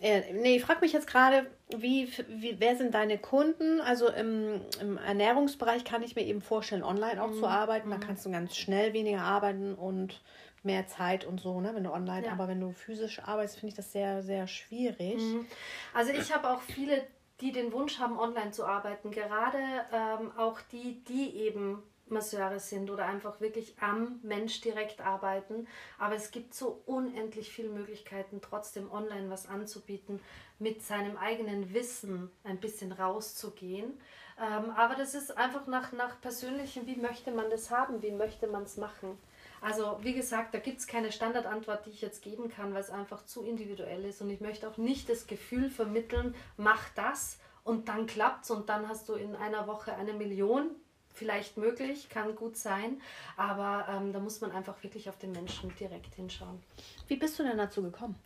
Äh, nee, ich frage mich jetzt gerade, wie, wie, wer sind deine Kunden? Also im, im Ernährungsbereich kann ich mir eben vorstellen, online auch mhm. zu arbeiten. Da mhm. kannst du ganz schnell weniger arbeiten und mehr Zeit und so, ne, wenn du online, ja. aber wenn du physisch arbeitest, finde ich das sehr, sehr schwierig. Mhm. Also ich habe auch viele, die den Wunsch haben, online zu arbeiten. Gerade ähm, auch die, die eben Masseure sind oder einfach wirklich am Mensch direkt arbeiten. Aber es gibt so unendlich viele Möglichkeiten, trotzdem online was anzubieten, mit seinem eigenen Wissen ein bisschen rauszugehen. Ähm, aber das ist einfach nach, nach persönlichem, wie möchte man das haben, wie möchte man es machen. Also wie gesagt, da gibt es keine Standardantwort, die ich jetzt geben kann, weil es einfach zu individuell ist. Und ich möchte auch nicht das Gefühl vermitteln, mach das und dann klappt's und dann hast du in einer Woche eine Million vielleicht möglich, kann gut sein, aber ähm, da muss man einfach wirklich auf den Menschen direkt hinschauen. Wie bist du denn dazu gekommen?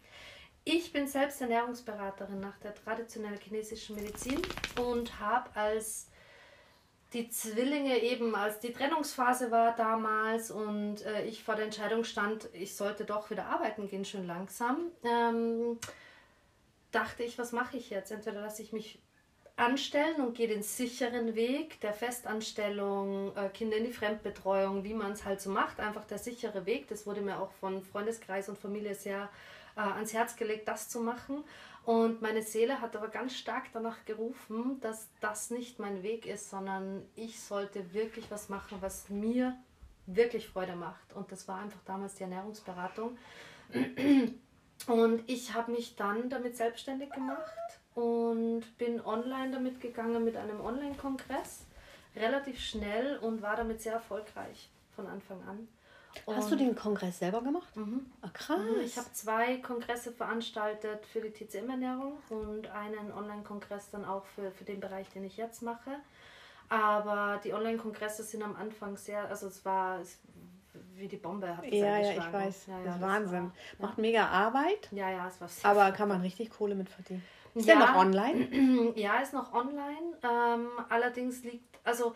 Ich bin selbst Ernährungsberaterin nach der traditionellen chinesischen Medizin und habe als die Zwillinge eben, als die Trennungsphase war damals und äh, ich vor der Entscheidung stand, ich sollte doch wieder arbeiten gehen, schön langsam, ähm, dachte ich, was mache ich jetzt? Entweder lasse ich mich anstellen und gehe den sicheren Weg der Festanstellung, äh, Kinder in die Fremdbetreuung, wie man es halt so macht, einfach der sichere Weg. Das wurde mir auch von Freundeskreis und Familie sehr äh, ans Herz gelegt, das zu machen. Und meine Seele hat aber ganz stark danach gerufen, dass das nicht mein Weg ist, sondern ich sollte wirklich was machen, was mir wirklich Freude macht. Und das war einfach damals die Ernährungsberatung. Und ich habe mich dann damit selbstständig gemacht und bin online damit gegangen mit einem Online-Kongress. Relativ schnell und war damit sehr erfolgreich von Anfang an. Und Hast du den Kongress selber gemacht? Mhm. Ah, krass. Mhm. Ich habe zwei Kongresse veranstaltet für die TCM-Ernährung und einen Online-Kongress dann auch für, für den Bereich, den ich jetzt mache. Aber die Online-Kongresse sind am Anfang sehr, also es war es, wie die Bombe. Hat ja, ja, ich weiß. Ja, ja, das ist Wahnsinn. War, Macht mega Arbeit. Ja, ja, es war sehr Aber kann man richtig Kohle mit verdienen. Ist ja, der noch online? Ja, ist noch online. Ähm, allerdings liegt, also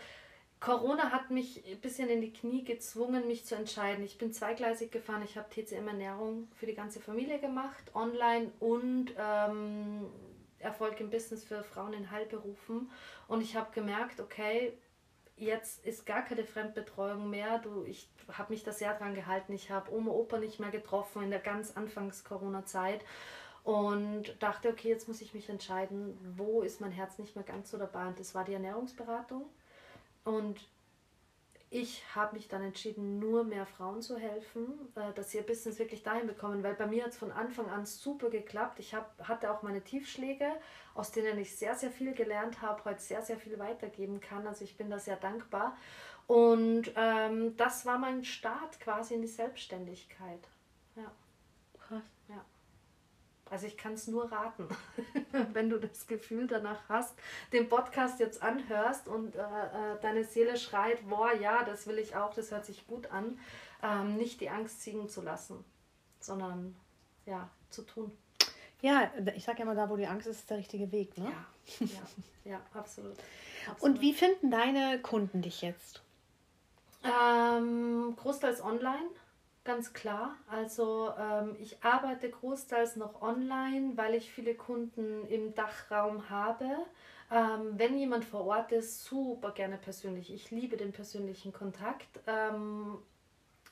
Corona hat mich ein bisschen in die Knie gezwungen, mich zu entscheiden. Ich bin zweigleisig gefahren. Ich habe TCM Ernährung für die ganze Familie gemacht, online und ähm, Erfolg im Business für Frauen in Heilberufen. Und ich habe gemerkt, okay, jetzt ist gar keine Fremdbetreuung mehr. Du, ich habe mich da sehr dran gehalten. Ich habe Oma, Opa nicht mehr getroffen in der ganz Anfangs-Corona-Zeit und dachte, okay, jetzt muss ich mich entscheiden, wo ist mein Herz nicht mehr ganz so dabei. Und das war die Ernährungsberatung. Und ich habe mich dann entschieden, nur mehr Frauen zu helfen, äh, dass sie ihr Business wirklich dahin bekommen, weil bei mir hat es von Anfang an super geklappt. Ich hab, hatte auch meine Tiefschläge, aus denen ich sehr, sehr viel gelernt habe, heute sehr, sehr viel weitergeben kann. Also ich bin da sehr dankbar. Und ähm, das war mein Start quasi in die Selbstständigkeit. Also ich kann es nur raten, wenn du das Gefühl danach hast, den Podcast jetzt anhörst und äh, äh, deine Seele schreit, boah, ja, das will ich auch, das hört sich gut an, ähm, nicht die Angst siegen zu lassen, sondern ja, zu tun. Ja, ich sage ja immer, da wo die Angst ist, ist der richtige Weg. Ne? Ja, ja, ja absolut. absolut. Und wie finden deine Kunden dich jetzt? Ähm, großteils online ganz klar. Also ähm, ich arbeite großteils noch online, weil ich viele Kunden im Dachraum habe. Ähm, wenn jemand vor Ort ist, super gerne persönlich. Ich liebe den persönlichen Kontakt. Ähm,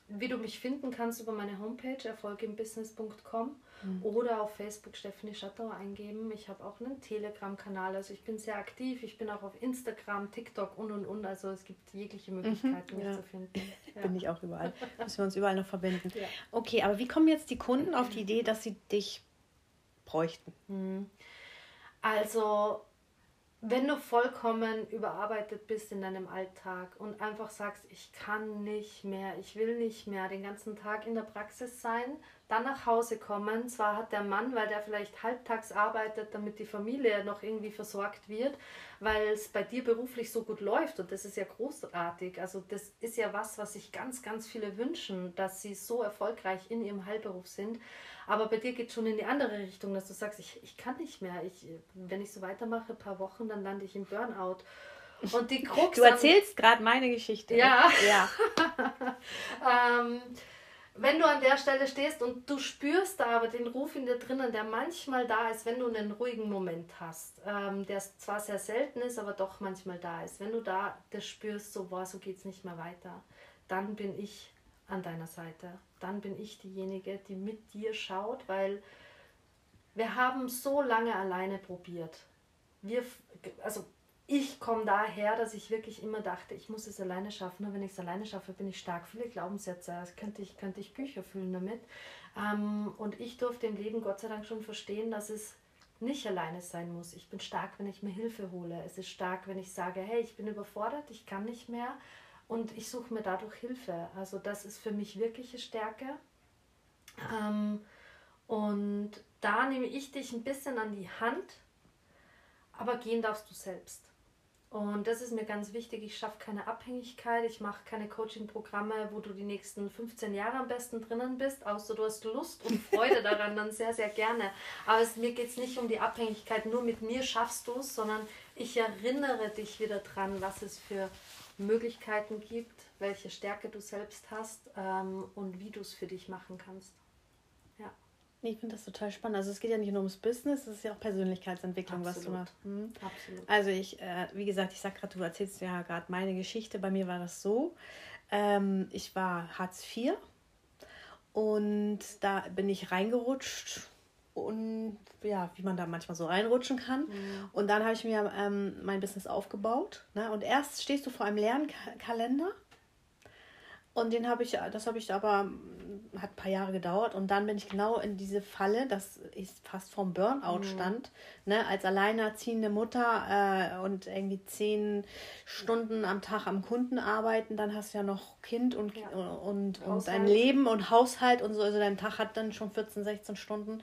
wie du mich finden kannst über meine Homepage erfolgimbusiness.com mhm. oder auf Facebook Stephanie Schattauer eingeben. Ich habe auch einen Telegram-Kanal, also ich bin sehr aktiv. Ich bin auch auf Instagram, TikTok und und und. Also es gibt jegliche mhm, Möglichkeiten, mhm, mich ja. zu finden. Ja. bin ich auch überall. Müssen wir uns überall noch verbinden. Ja. Okay, aber wie kommen jetzt die Kunden auf die Idee, dass sie dich bräuchten? Mhm. Also wenn du vollkommen überarbeitet bist in deinem Alltag und einfach sagst, ich kann nicht mehr, ich will nicht mehr den ganzen Tag in der Praxis sein, dann nach Hause kommen. Zwar hat der Mann, weil der vielleicht halbtags arbeitet, damit die Familie noch irgendwie versorgt wird, weil es bei dir beruflich so gut läuft und das ist ja großartig. Also das ist ja was, was sich ganz, ganz viele wünschen, dass sie so erfolgreich in ihrem Heilberuf sind. Aber bei dir geht es schon in die andere Richtung, dass du sagst, ich, ich kann nicht mehr. Ich, wenn ich so weitermache, ein paar Wochen, dann lande ich im Burnout. Und die Krux Du erzählst gerade meine Geschichte. Ja. ja. ähm, wenn du an der Stelle stehst und du spürst da aber den Ruf in dir drinnen, der manchmal da ist, wenn du einen ruhigen Moment hast, ähm, der zwar sehr selten ist, aber doch manchmal da ist, wenn du da das spürst, so, boah, so geht es nicht mehr weiter, dann bin ich an deiner Seite. Dann bin ich diejenige, die mit dir schaut, weil wir haben so lange alleine probiert. Wir, also ich komme daher, dass ich wirklich immer dachte, ich muss es alleine schaffen. Nur wenn ich es alleine schaffe, bin ich stark. Viele Glaubenssätze, das könnte ich, könnte ich Bücher füllen damit. Ähm, und ich durfte im Leben Gott sei Dank schon verstehen, dass es nicht alleine sein muss. Ich bin stark, wenn ich mir Hilfe hole. Es ist stark, wenn ich sage, hey, ich bin überfordert, ich kann nicht mehr und ich suche mir dadurch Hilfe. Also das ist für mich wirkliche Stärke. Ähm, und da nehme ich dich ein bisschen an die Hand, aber gehen darfst du selbst. Und das ist mir ganz wichtig. Ich schaffe keine Abhängigkeit. Ich mache keine Coaching-Programme, wo du die nächsten 15 Jahre am besten drinnen bist. Außer du hast Lust und Freude daran, dann sehr, sehr gerne. Aber es, mir geht es nicht um die Abhängigkeit. Nur mit mir schaffst du es, sondern ich erinnere dich wieder dran, was es für Möglichkeiten gibt, welche Stärke du selbst hast ähm, und wie du es für dich machen kannst. Nee, ich finde das total spannend. Also es geht ja nicht nur ums Business, es ist ja auch Persönlichkeitsentwicklung, Absolut. was du machst. Hm? Absolut. Also ich, äh, wie gesagt, ich sag gerade, du erzählst ja gerade meine Geschichte. Bei mir war das so. Ähm, ich war Hartz IV und da bin ich reingerutscht und ja, wie man da manchmal so reinrutschen kann. Mhm. Und dann habe ich mir ähm, mein Business aufgebaut. Ne? Und erst stehst du vor einem Lernkalender und den habe ich, das habe ich aber, hat ein paar Jahre gedauert. Und dann bin ich genau in diese Falle, dass ich fast vorm Burnout mhm. stand. Ne? Als alleinerziehende Mutter äh, und irgendwie zehn Stunden am Tag am Kunden arbeiten. Dann hast du ja noch Kind und, ja. und, und dein Leben und Haushalt und so. Also dein Tag hat dann schon 14, 16 Stunden.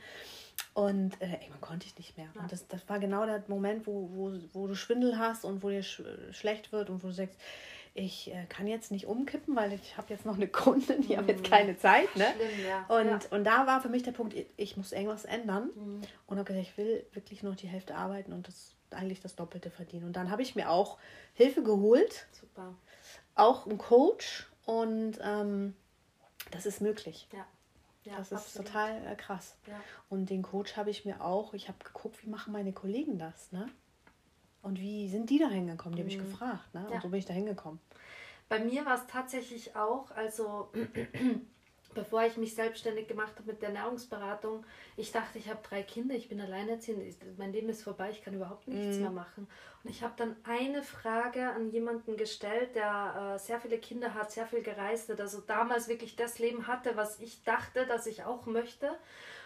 Und äh, irgendwann konnte ich nicht mehr. Ja. Und das, das war genau der Moment, wo, wo, wo du Schwindel hast und wo dir sch schlecht wird und wo du sagst, ich äh, kann jetzt nicht umkippen, weil ich habe jetzt noch eine Kundin, die mm. habe jetzt keine Zeit. Ne? Schlimm, ja. Und, ja. und da war für mich der Punkt, ich muss irgendwas ändern. Mm. Und habe gesagt, ich will wirklich noch die Hälfte arbeiten und das eigentlich das Doppelte verdienen. Und dann habe ich mir auch Hilfe geholt. Super. Auch einen Coach und ähm, das ist möglich. Ja. Ja, das ist absolut. total äh, krass. Ja. Und den Coach habe ich mir auch, ich habe geguckt, wie machen meine Kollegen das, ne? Und wie sind die da hingekommen? Die habe ich mhm. gefragt. Ne? Und ja. so bin ich da hingekommen. Bei mir war es tatsächlich auch, also bevor ich mich selbstständig gemacht habe mit der Ernährungsberatung, ich dachte, ich habe drei Kinder, ich bin alleinerziehend, mein Leben ist vorbei, ich kann überhaupt nichts mm. mehr machen. Und ich habe dann eine Frage an jemanden gestellt, der äh, sehr viele Kinder hat, sehr viel gereist hat, also damals wirklich das Leben hatte, was ich dachte, dass ich auch möchte.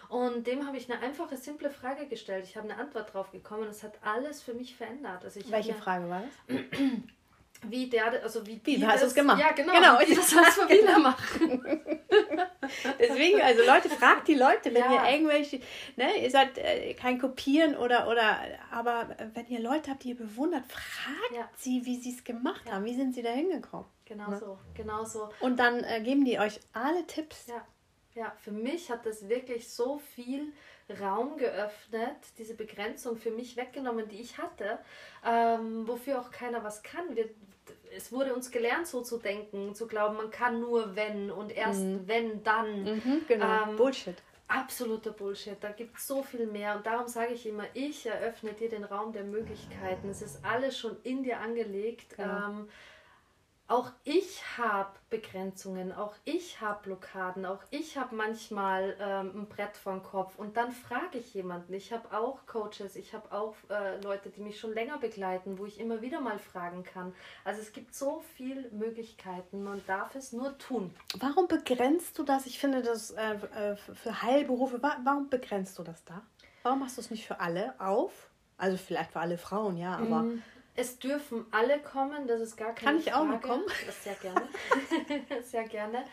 Und dem habe ich eine einfache, simple Frage gestellt. Ich habe eine Antwort drauf bekommen. Es hat alles für mich verändert. Also Welche Frage war das? wie der, also wie, wie hast du es gemacht? Ja, genau. genau. Wie das als genau. machen. Deswegen, also Leute, fragt die Leute, wenn ja. ihr irgendwelche, ne, ihr seid äh, kein Kopieren oder, oder, aber wenn ihr Leute habt, die ihr bewundert, fragt ja. sie, wie sie es gemacht ja. haben, wie sind sie da hingekommen. Genau ne? so, genau so. Und dann äh, geben die euch alle Tipps. Ja. Ja, für mich hat das wirklich so viel Raum geöffnet, diese Begrenzung für mich weggenommen, die ich hatte, ähm, wofür auch keiner was kann. Wir, es wurde uns gelernt, so zu denken, zu glauben, man kann nur wenn und erst mhm. wenn dann. Mhm, genau, ähm, Bullshit. Absoluter Bullshit. Da gibt es so viel mehr. Und darum sage ich immer, ich eröffne dir den Raum der Möglichkeiten. Es ist alles schon in dir angelegt. Genau. Ähm, auch ich habe Begrenzungen, auch ich habe Blockaden, auch ich habe manchmal ähm, ein Brett vor dem Kopf und dann frage ich jemanden. Ich habe auch Coaches, ich habe auch äh, Leute, die mich schon länger begleiten, wo ich immer wieder mal fragen kann. Also es gibt so viele Möglichkeiten, man darf es nur tun. Warum begrenzt du das? Ich finde das äh, äh für Heilberufe, warum begrenzt du das da? Warum machst du es nicht für alle auf? Also vielleicht für alle Frauen, ja, aber... Mm es dürfen alle kommen, das ist gar keine Kann ich Frage. auch noch kommen? Sehr gerne. Sehr gerne.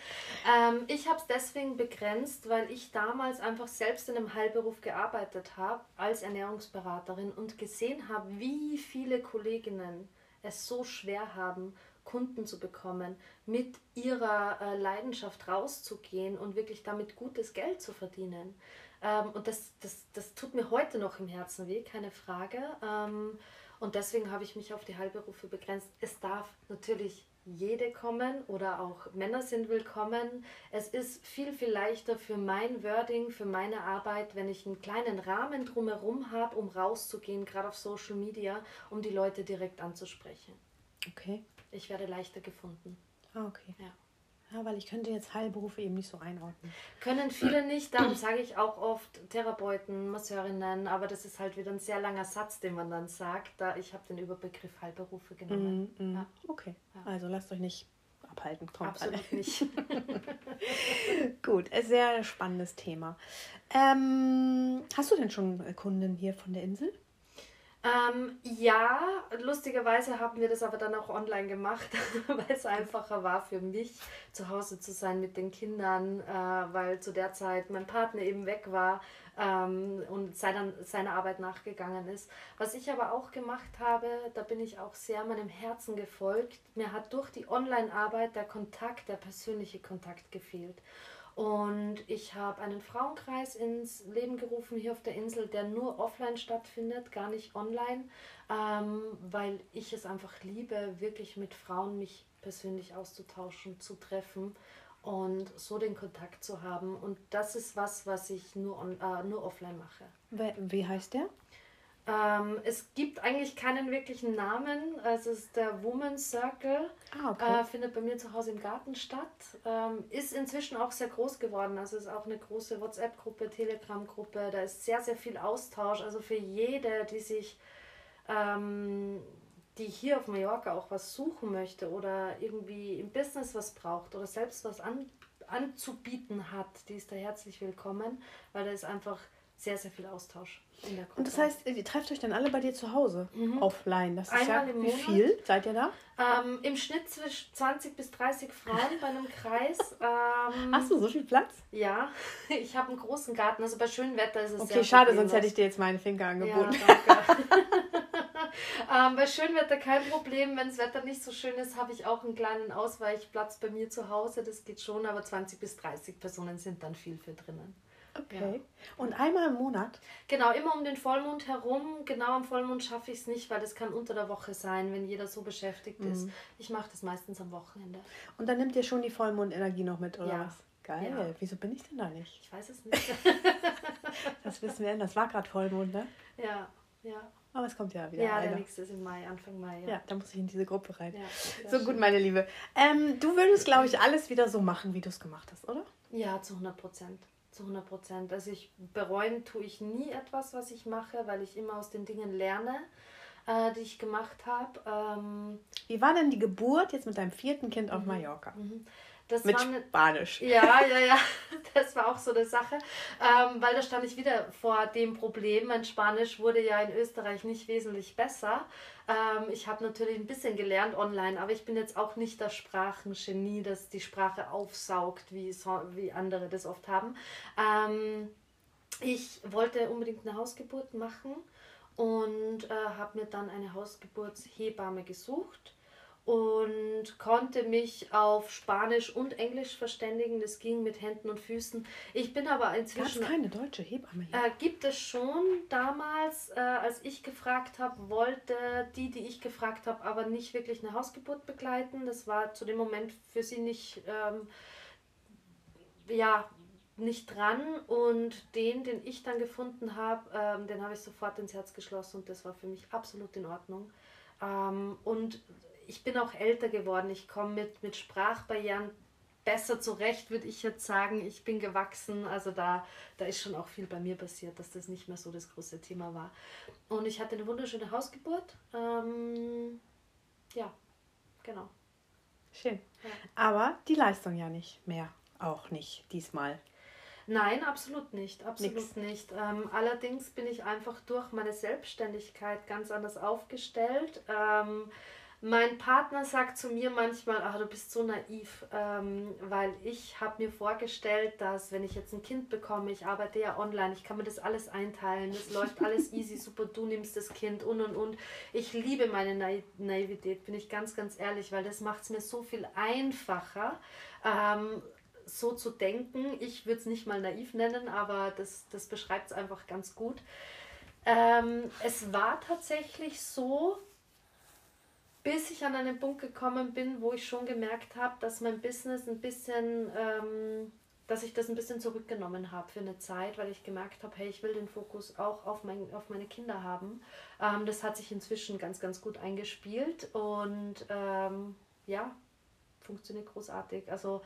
Ähm, ich habe es deswegen begrenzt, weil ich damals einfach selbst in einem Heilberuf gearbeitet habe, als Ernährungsberaterin und gesehen habe, wie viele Kolleginnen es so schwer haben, Kunden zu bekommen, mit ihrer äh, Leidenschaft rauszugehen und wirklich damit gutes Geld zu verdienen. Ähm, und das, das, das tut mir heute noch im Herzen weh, keine Frage. Ähm, und deswegen habe ich mich auf die Heilberufe begrenzt. Es darf natürlich jede kommen oder auch Männer sind willkommen. Es ist viel, viel leichter für mein Wording, für meine Arbeit, wenn ich einen kleinen Rahmen drumherum habe, um rauszugehen, gerade auf Social Media, um die Leute direkt anzusprechen. Okay. Ich werde leichter gefunden. Ah, okay. Ja. Ja, weil ich könnte jetzt Heilberufe eben nicht so einordnen. Können viele nicht, darum sage ich auch oft Therapeuten, Masseurinnen, aber das ist halt wieder ein sehr langer Satz, den man dann sagt. Da ich habe den Überbegriff Heilberufe genommen. Mm, mm. Ja. Okay, ja. also lasst euch nicht abhalten. Kommt Absolut alle. nicht. Gut, sehr spannendes Thema. Ähm, hast du denn schon Kunden hier von der Insel? Ähm, ja, lustigerweise haben wir das aber dann auch online gemacht, weil es einfacher war für mich, zu Hause zu sein mit den Kindern, äh, weil zu der Zeit mein Partner eben weg war ähm, und seiner, seiner Arbeit nachgegangen ist. Was ich aber auch gemacht habe, da bin ich auch sehr meinem Herzen gefolgt. Mir hat durch die Online-Arbeit der Kontakt, der persönliche Kontakt gefehlt. Und ich habe einen Frauenkreis ins Leben gerufen hier auf der Insel, der nur offline stattfindet, gar nicht online, ähm, weil ich es einfach liebe, wirklich mit Frauen mich persönlich auszutauschen, zu treffen und so den Kontakt zu haben. Und das ist was, was ich nur, on, äh, nur offline mache. Wie heißt der? Ähm, es gibt eigentlich keinen wirklichen Namen. Es ist der Women's Circle. Ah, okay. Äh, findet bei mir zu Hause im Garten statt. Ähm, ist inzwischen auch sehr groß geworden. Also ist auch eine große WhatsApp-Gruppe, Telegram-Gruppe. Da ist sehr, sehr viel Austausch. Also für jede, die sich, ähm, die hier auf Mallorca auch was suchen möchte oder irgendwie im Business was braucht oder selbst was an, anzubieten hat, die ist da herzlich willkommen, weil da ist einfach sehr, sehr viel Austausch. Und das heißt, ihr trefft euch dann alle bei dir zu Hause mhm. offline. Das ist Einmal ja wie viel seid ihr da? Ähm, Im Schnitt zwischen 20 bis 30 Frauen bei einem Kreis. Ähm, Hast du so viel Platz? Ja, ich habe einen großen Garten. Also bei schönem Wetter ist es Okay, schade, sonst hätte ich dir jetzt meine Finger angeboten. Ja, ähm, bei schönem Wetter kein Problem. Wenn das Wetter nicht so schön ist, habe ich auch einen kleinen Ausweichplatz bei mir zu Hause. Das geht schon, aber 20 bis 30 Personen sind dann viel für drinnen. Okay. Ja. Und einmal im Monat? Genau, immer um den Vollmond herum. Genau am Vollmond schaffe ich es nicht, weil das kann unter der Woche sein, wenn jeder so beschäftigt mhm. ist. Ich mache das meistens am Wochenende. Und dann nimmt ihr schon die Vollmondenergie noch mit, oder ja. was? Geil. Ja. Wieso bin ich denn da nicht? Ich weiß es nicht. das wissen wir, das war gerade Vollmond, ne? Ja, ja. Aber es kommt ja wieder. Ja, einer. der nächste ist im Mai, Anfang Mai. Ja, ja da muss ich in diese Gruppe rein. Ja, so schön. gut, meine Liebe. Ähm, du würdest, glaube ich, alles wieder so machen, wie du es gemacht hast, oder? Ja, zu 100 Prozent. Zu 100 Prozent. Also ich bereuen tue ich nie etwas, was ich mache, weil ich immer aus den Dingen lerne, äh, die ich gemacht habe. Ähm, Wie war denn die Geburt jetzt mit deinem vierten Kind auf Mallorca? Mhm. Das mit war eine, Spanisch. Ja, ja, ja. Das war auch so eine Sache. Ähm, weil da stand ich wieder vor dem Problem. Mein Spanisch wurde ja in Österreich nicht wesentlich besser. Ähm, ich habe natürlich ein bisschen gelernt online, aber ich bin jetzt auch nicht das Sprachengenie, das die Sprache aufsaugt, wie, so, wie andere das oft haben. Ähm, ich wollte unbedingt eine Hausgeburt machen und äh, habe mir dann eine Hausgeburtshebamme gesucht und konnte mich auf Spanisch und Englisch verständigen. Das ging mit Händen und Füßen. Ich bin aber inzwischen. Gab keine deutsche Hebamme hier? Äh, gibt es schon damals, äh, als ich gefragt habe, wollte die, die ich gefragt habe, aber nicht wirklich eine Hausgeburt begleiten. Das war zu dem Moment für sie nicht, ähm, ja, nicht dran. Und den, den ich dann gefunden habe, ähm, den habe ich sofort ins Herz geschlossen und das war für mich absolut in Ordnung. Ähm, und ich bin auch älter geworden. Ich komme mit, mit Sprachbarrieren besser zurecht, würde ich jetzt sagen. Ich bin gewachsen. Also da, da ist schon auch viel bei mir passiert, dass das nicht mehr so das große Thema war. Und ich hatte eine wunderschöne Hausgeburt. Ähm, ja, genau. Schön. Ja. Aber die Leistung ja nicht mehr. Auch nicht diesmal. Nein, absolut nicht. Absolut Nix. nicht. Ähm, allerdings bin ich einfach durch meine Selbstständigkeit ganz anders aufgestellt. Ähm, mein Partner sagt zu mir manchmal, ach, du bist so naiv, ähm, weil ich habe mir vorgestellt, dass wenn ich jetzt ein Kind bekomme, ich arbeite ja online, ich kann mir das alles einteilen, es läuft alles easy, super, du nimmst das Kind und und und. Ich liebe meine Na Naivität, bin ich ganz, ganz ehrlich, weil das macht es mir so viel einfacher. Ähm, so zu denken. Ich würde es nicht mal naiv nennen, aber das, das beschreibt es einfach ganz gut. Ähm, es war tatsächlich so, bis ich an einen Punkt gekommen bin, wo ich schon gemerkt habe, dass mein Business ein bisschen, ähm, dass ich das ein bisschen zurückgenommen habe für eine Zeit, weil ich gemerkt habe, hey, ich will den Fokus auch auf, mein, auf meine Kinder haben. Ähm, das hat sich inzwischen ganz, ganz gut eingespielt und ähm, ja, funktioniert großartig. Also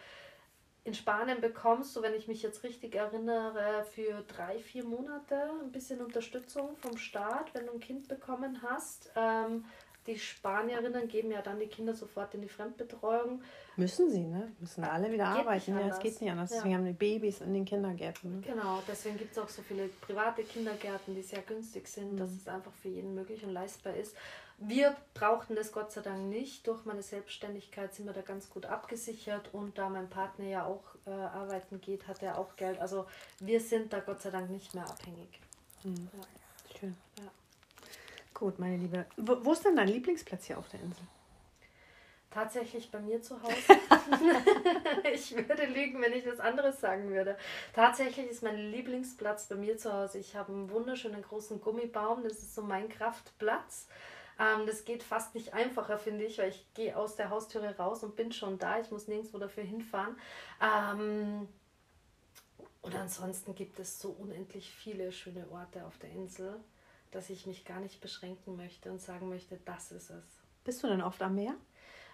in Spanien bekommst du, wenn ich mich jetzt richtig erinnere, für drei, vier Monate ein bisschen Unterstützung vom Staat, wenn du ein Kind bekommen hast. Ähm, die Spanierinnen geben ja dann die Kinder sofort in die Fremdbetreuung. Müssen sie, ne? Müssen alle wieder geht arbeiten. Ja, es geht nicht anders. Ja. Deswegen haben die Babys in den Kindergärten. Ne? Genau, deswegen gibt es auch so viele private Kindergärten, die sehr günstig sind, mhm. dass es einfach für jeden möglich und leistbar ist. Wir brauchten das Gott sei Dank nicht. Durch meine Selbstständigkeit sind wir da ganz gut abgesichert und da mein Partner ja auch äh, arbeiten geht, hat er auch Geld. Also wir sind da Gott sei Dank nicht mehr abhängig. Mhm. Ja. Schön. Ja. Gut, meine Liebe. Wo, wo, ist denn dein Lieblingsplatz hier auf der Insel? Tatsächlich bei mir zu Hause. ich würde lügen, wenn ich was anderes sagen würde. Tatsächlich ist mein Lieblingsplatz bei mir zu Hause. Ich habe einen wunderschönen großen Gummibaum. Das ist so mein Kraftplatz. Ähm, das geht fast nicht einfacher, finde ich, weil ich gehe aus der Haustüre raus und bin schon da. Ich muss nirgendwo dafür hinfahren. Ähm, und ansonsten gibt es so unendlich viele schöne Orte auf der Insel, dass ich mich gar nicht beschränken möchte und sagen möchte, das ist es. Bist du denn oft am Meer?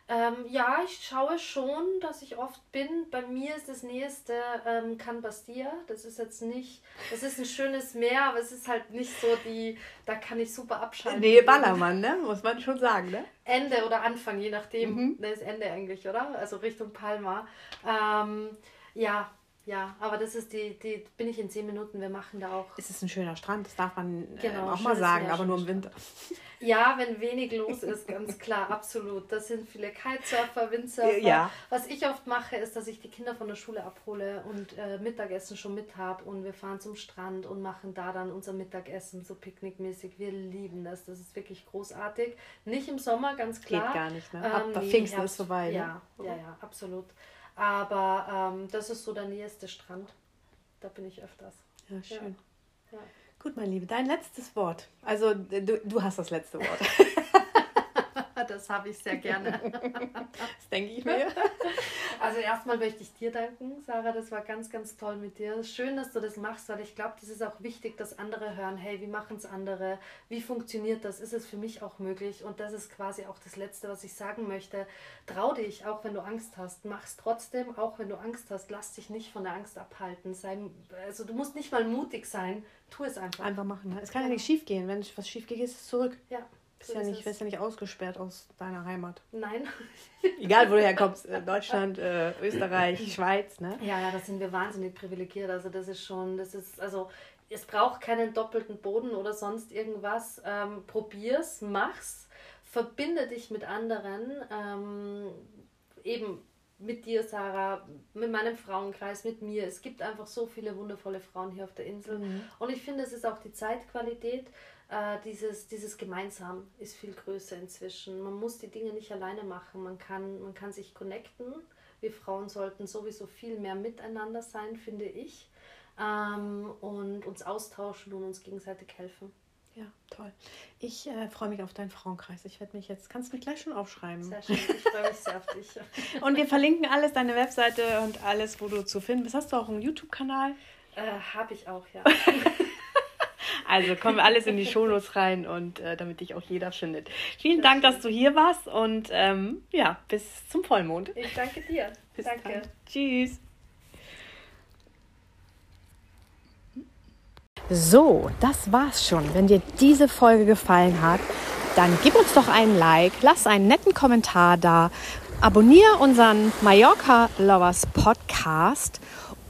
Ähm, ja, ich schaue schon, dass ich oft bin. Bei mir ist das nächste ähm, Can Bastia. Das ist jetzt nicht, das ist ein schönes Meer, aber es ist halt nicht so die, da kann ich super abschalten. Nee, Ballermann, ne? Muss man schon sagen, ne? Ende oder Anfang, je nachdem. Mhm. Ne, ist Ende eigentlich, oder? Also Richtung Palma. Ähm, ja, ja, aber das ist die, die bin ich in zehn Minuten. Wir machen da auch. Es ist ein schöner Strand, das darf man äh, genau, auch mal sagen, aber nur im Winter. Ja, wenn wenig los ist, ganz klar, absolut. Das sind viele Kitesurfer, Windsurfer. Ja. Was ich oft mache, ist, dass ich die Kinder von der Schule abhole und äh, Mittagessen schon mit habe und wir fahren zum Strand und machen da dann unser Mittagessen so picknickmäßig. Wir lieben das, das ist wirklich großartig. Nicht im Sommer, ganz klar. Geht gar nicht, ne? Ab ähm, nee, Pfingsten ist vorbei. Ne? Ja, ja, ja, absolut. Aber ähm, das ist so der nächste Strand. Da bin ich öfters. Ja, schön. Ja. Ja. Gut, mein Liebe, dein letztes Wort. Also du, du hast das letzte Wort. das habe ich sehr gerne. das denke ich mir. Also erstmal möchte ich dir danken, Sarah. Das war ganz, ganz toll mit dir. Schön, dass du das machst, weil ich glaube, das ist auch wichtig, dass andere hören, hey, wie machen es andere? Wie funktioniert das? Ist es für mich auch möglich? Und das ist quasi auch das Letzte, was ich sagen möchte. Trau dich, auch wenn du Angst hast. Mach es trotzdem, auch wenn du Angst hast. Lass dich nicht von der Angst abhalten. Sei, also du musst nicht mal mutig sein. Tu es einfach. Einfach machen. Es kann ja, ja nicht schief gehen. Wenn was schief geht, ist es zurück. Ja. So ist ja nicht, wirst ja nicht ausgesperrt aus deiner Heimat. Nein. Egal, wo du herkommst. Äh, Deutschland, äh, Österreich, Schweiz, ne? Ja, ja, da sind wir wahnsinnig privilegiert. Also das ist schon, das ist, also es braucht keinen doppelten Boden oder sonst irgendwas. Ähm, probier's, mach's, verbinde dich mit anderen. Ähm, eben mit dir, Sarah, mit meinem Frauenkreis, mit mir. Es gibt einfach so viele wundervolle Frauen hier auf der Insel. Mhm. Und ich finde, es ist auch die Zeitqualität. Äh, dieses, dieses Gemeinsam ist viel größer inzwischen. Man muss die Dinge nicht alleine machen. Man kann, man kann sich connecten. Wir Frauen sollten sowieso viel mehr miteinander sein, finde ich. Ähm, und uns austauschen und uns gegenseitig helfen. Ja, toll. Ich äh, freue mich auf deinen Frauenkreis. Ich werde mich jetzt, kannst du mich gleich schon aufschreiben. Sehr schön, ich freue mich sehr auf dich. und wir verlinken alles, deine Webseite und alles, wo du zu finden bist. Hast du auch einen YouTube-Kanal? Äh, Habe ich auch, ja. also kommen wir alles in die Shownotes rein und äh, damit dich auch jeder findet. Vielen Dank, dass du hier warst und ähm, ja, bis zum Vollmond. Ich danke dir. Bis danke. Dann. Tschüss. So, das war's schon. Wenn dir diese Folge gefallen hat, dann gib uns doch einen Like, lass einen netten Kommentar da, abonniere unseren Mallorca Lovers Podcast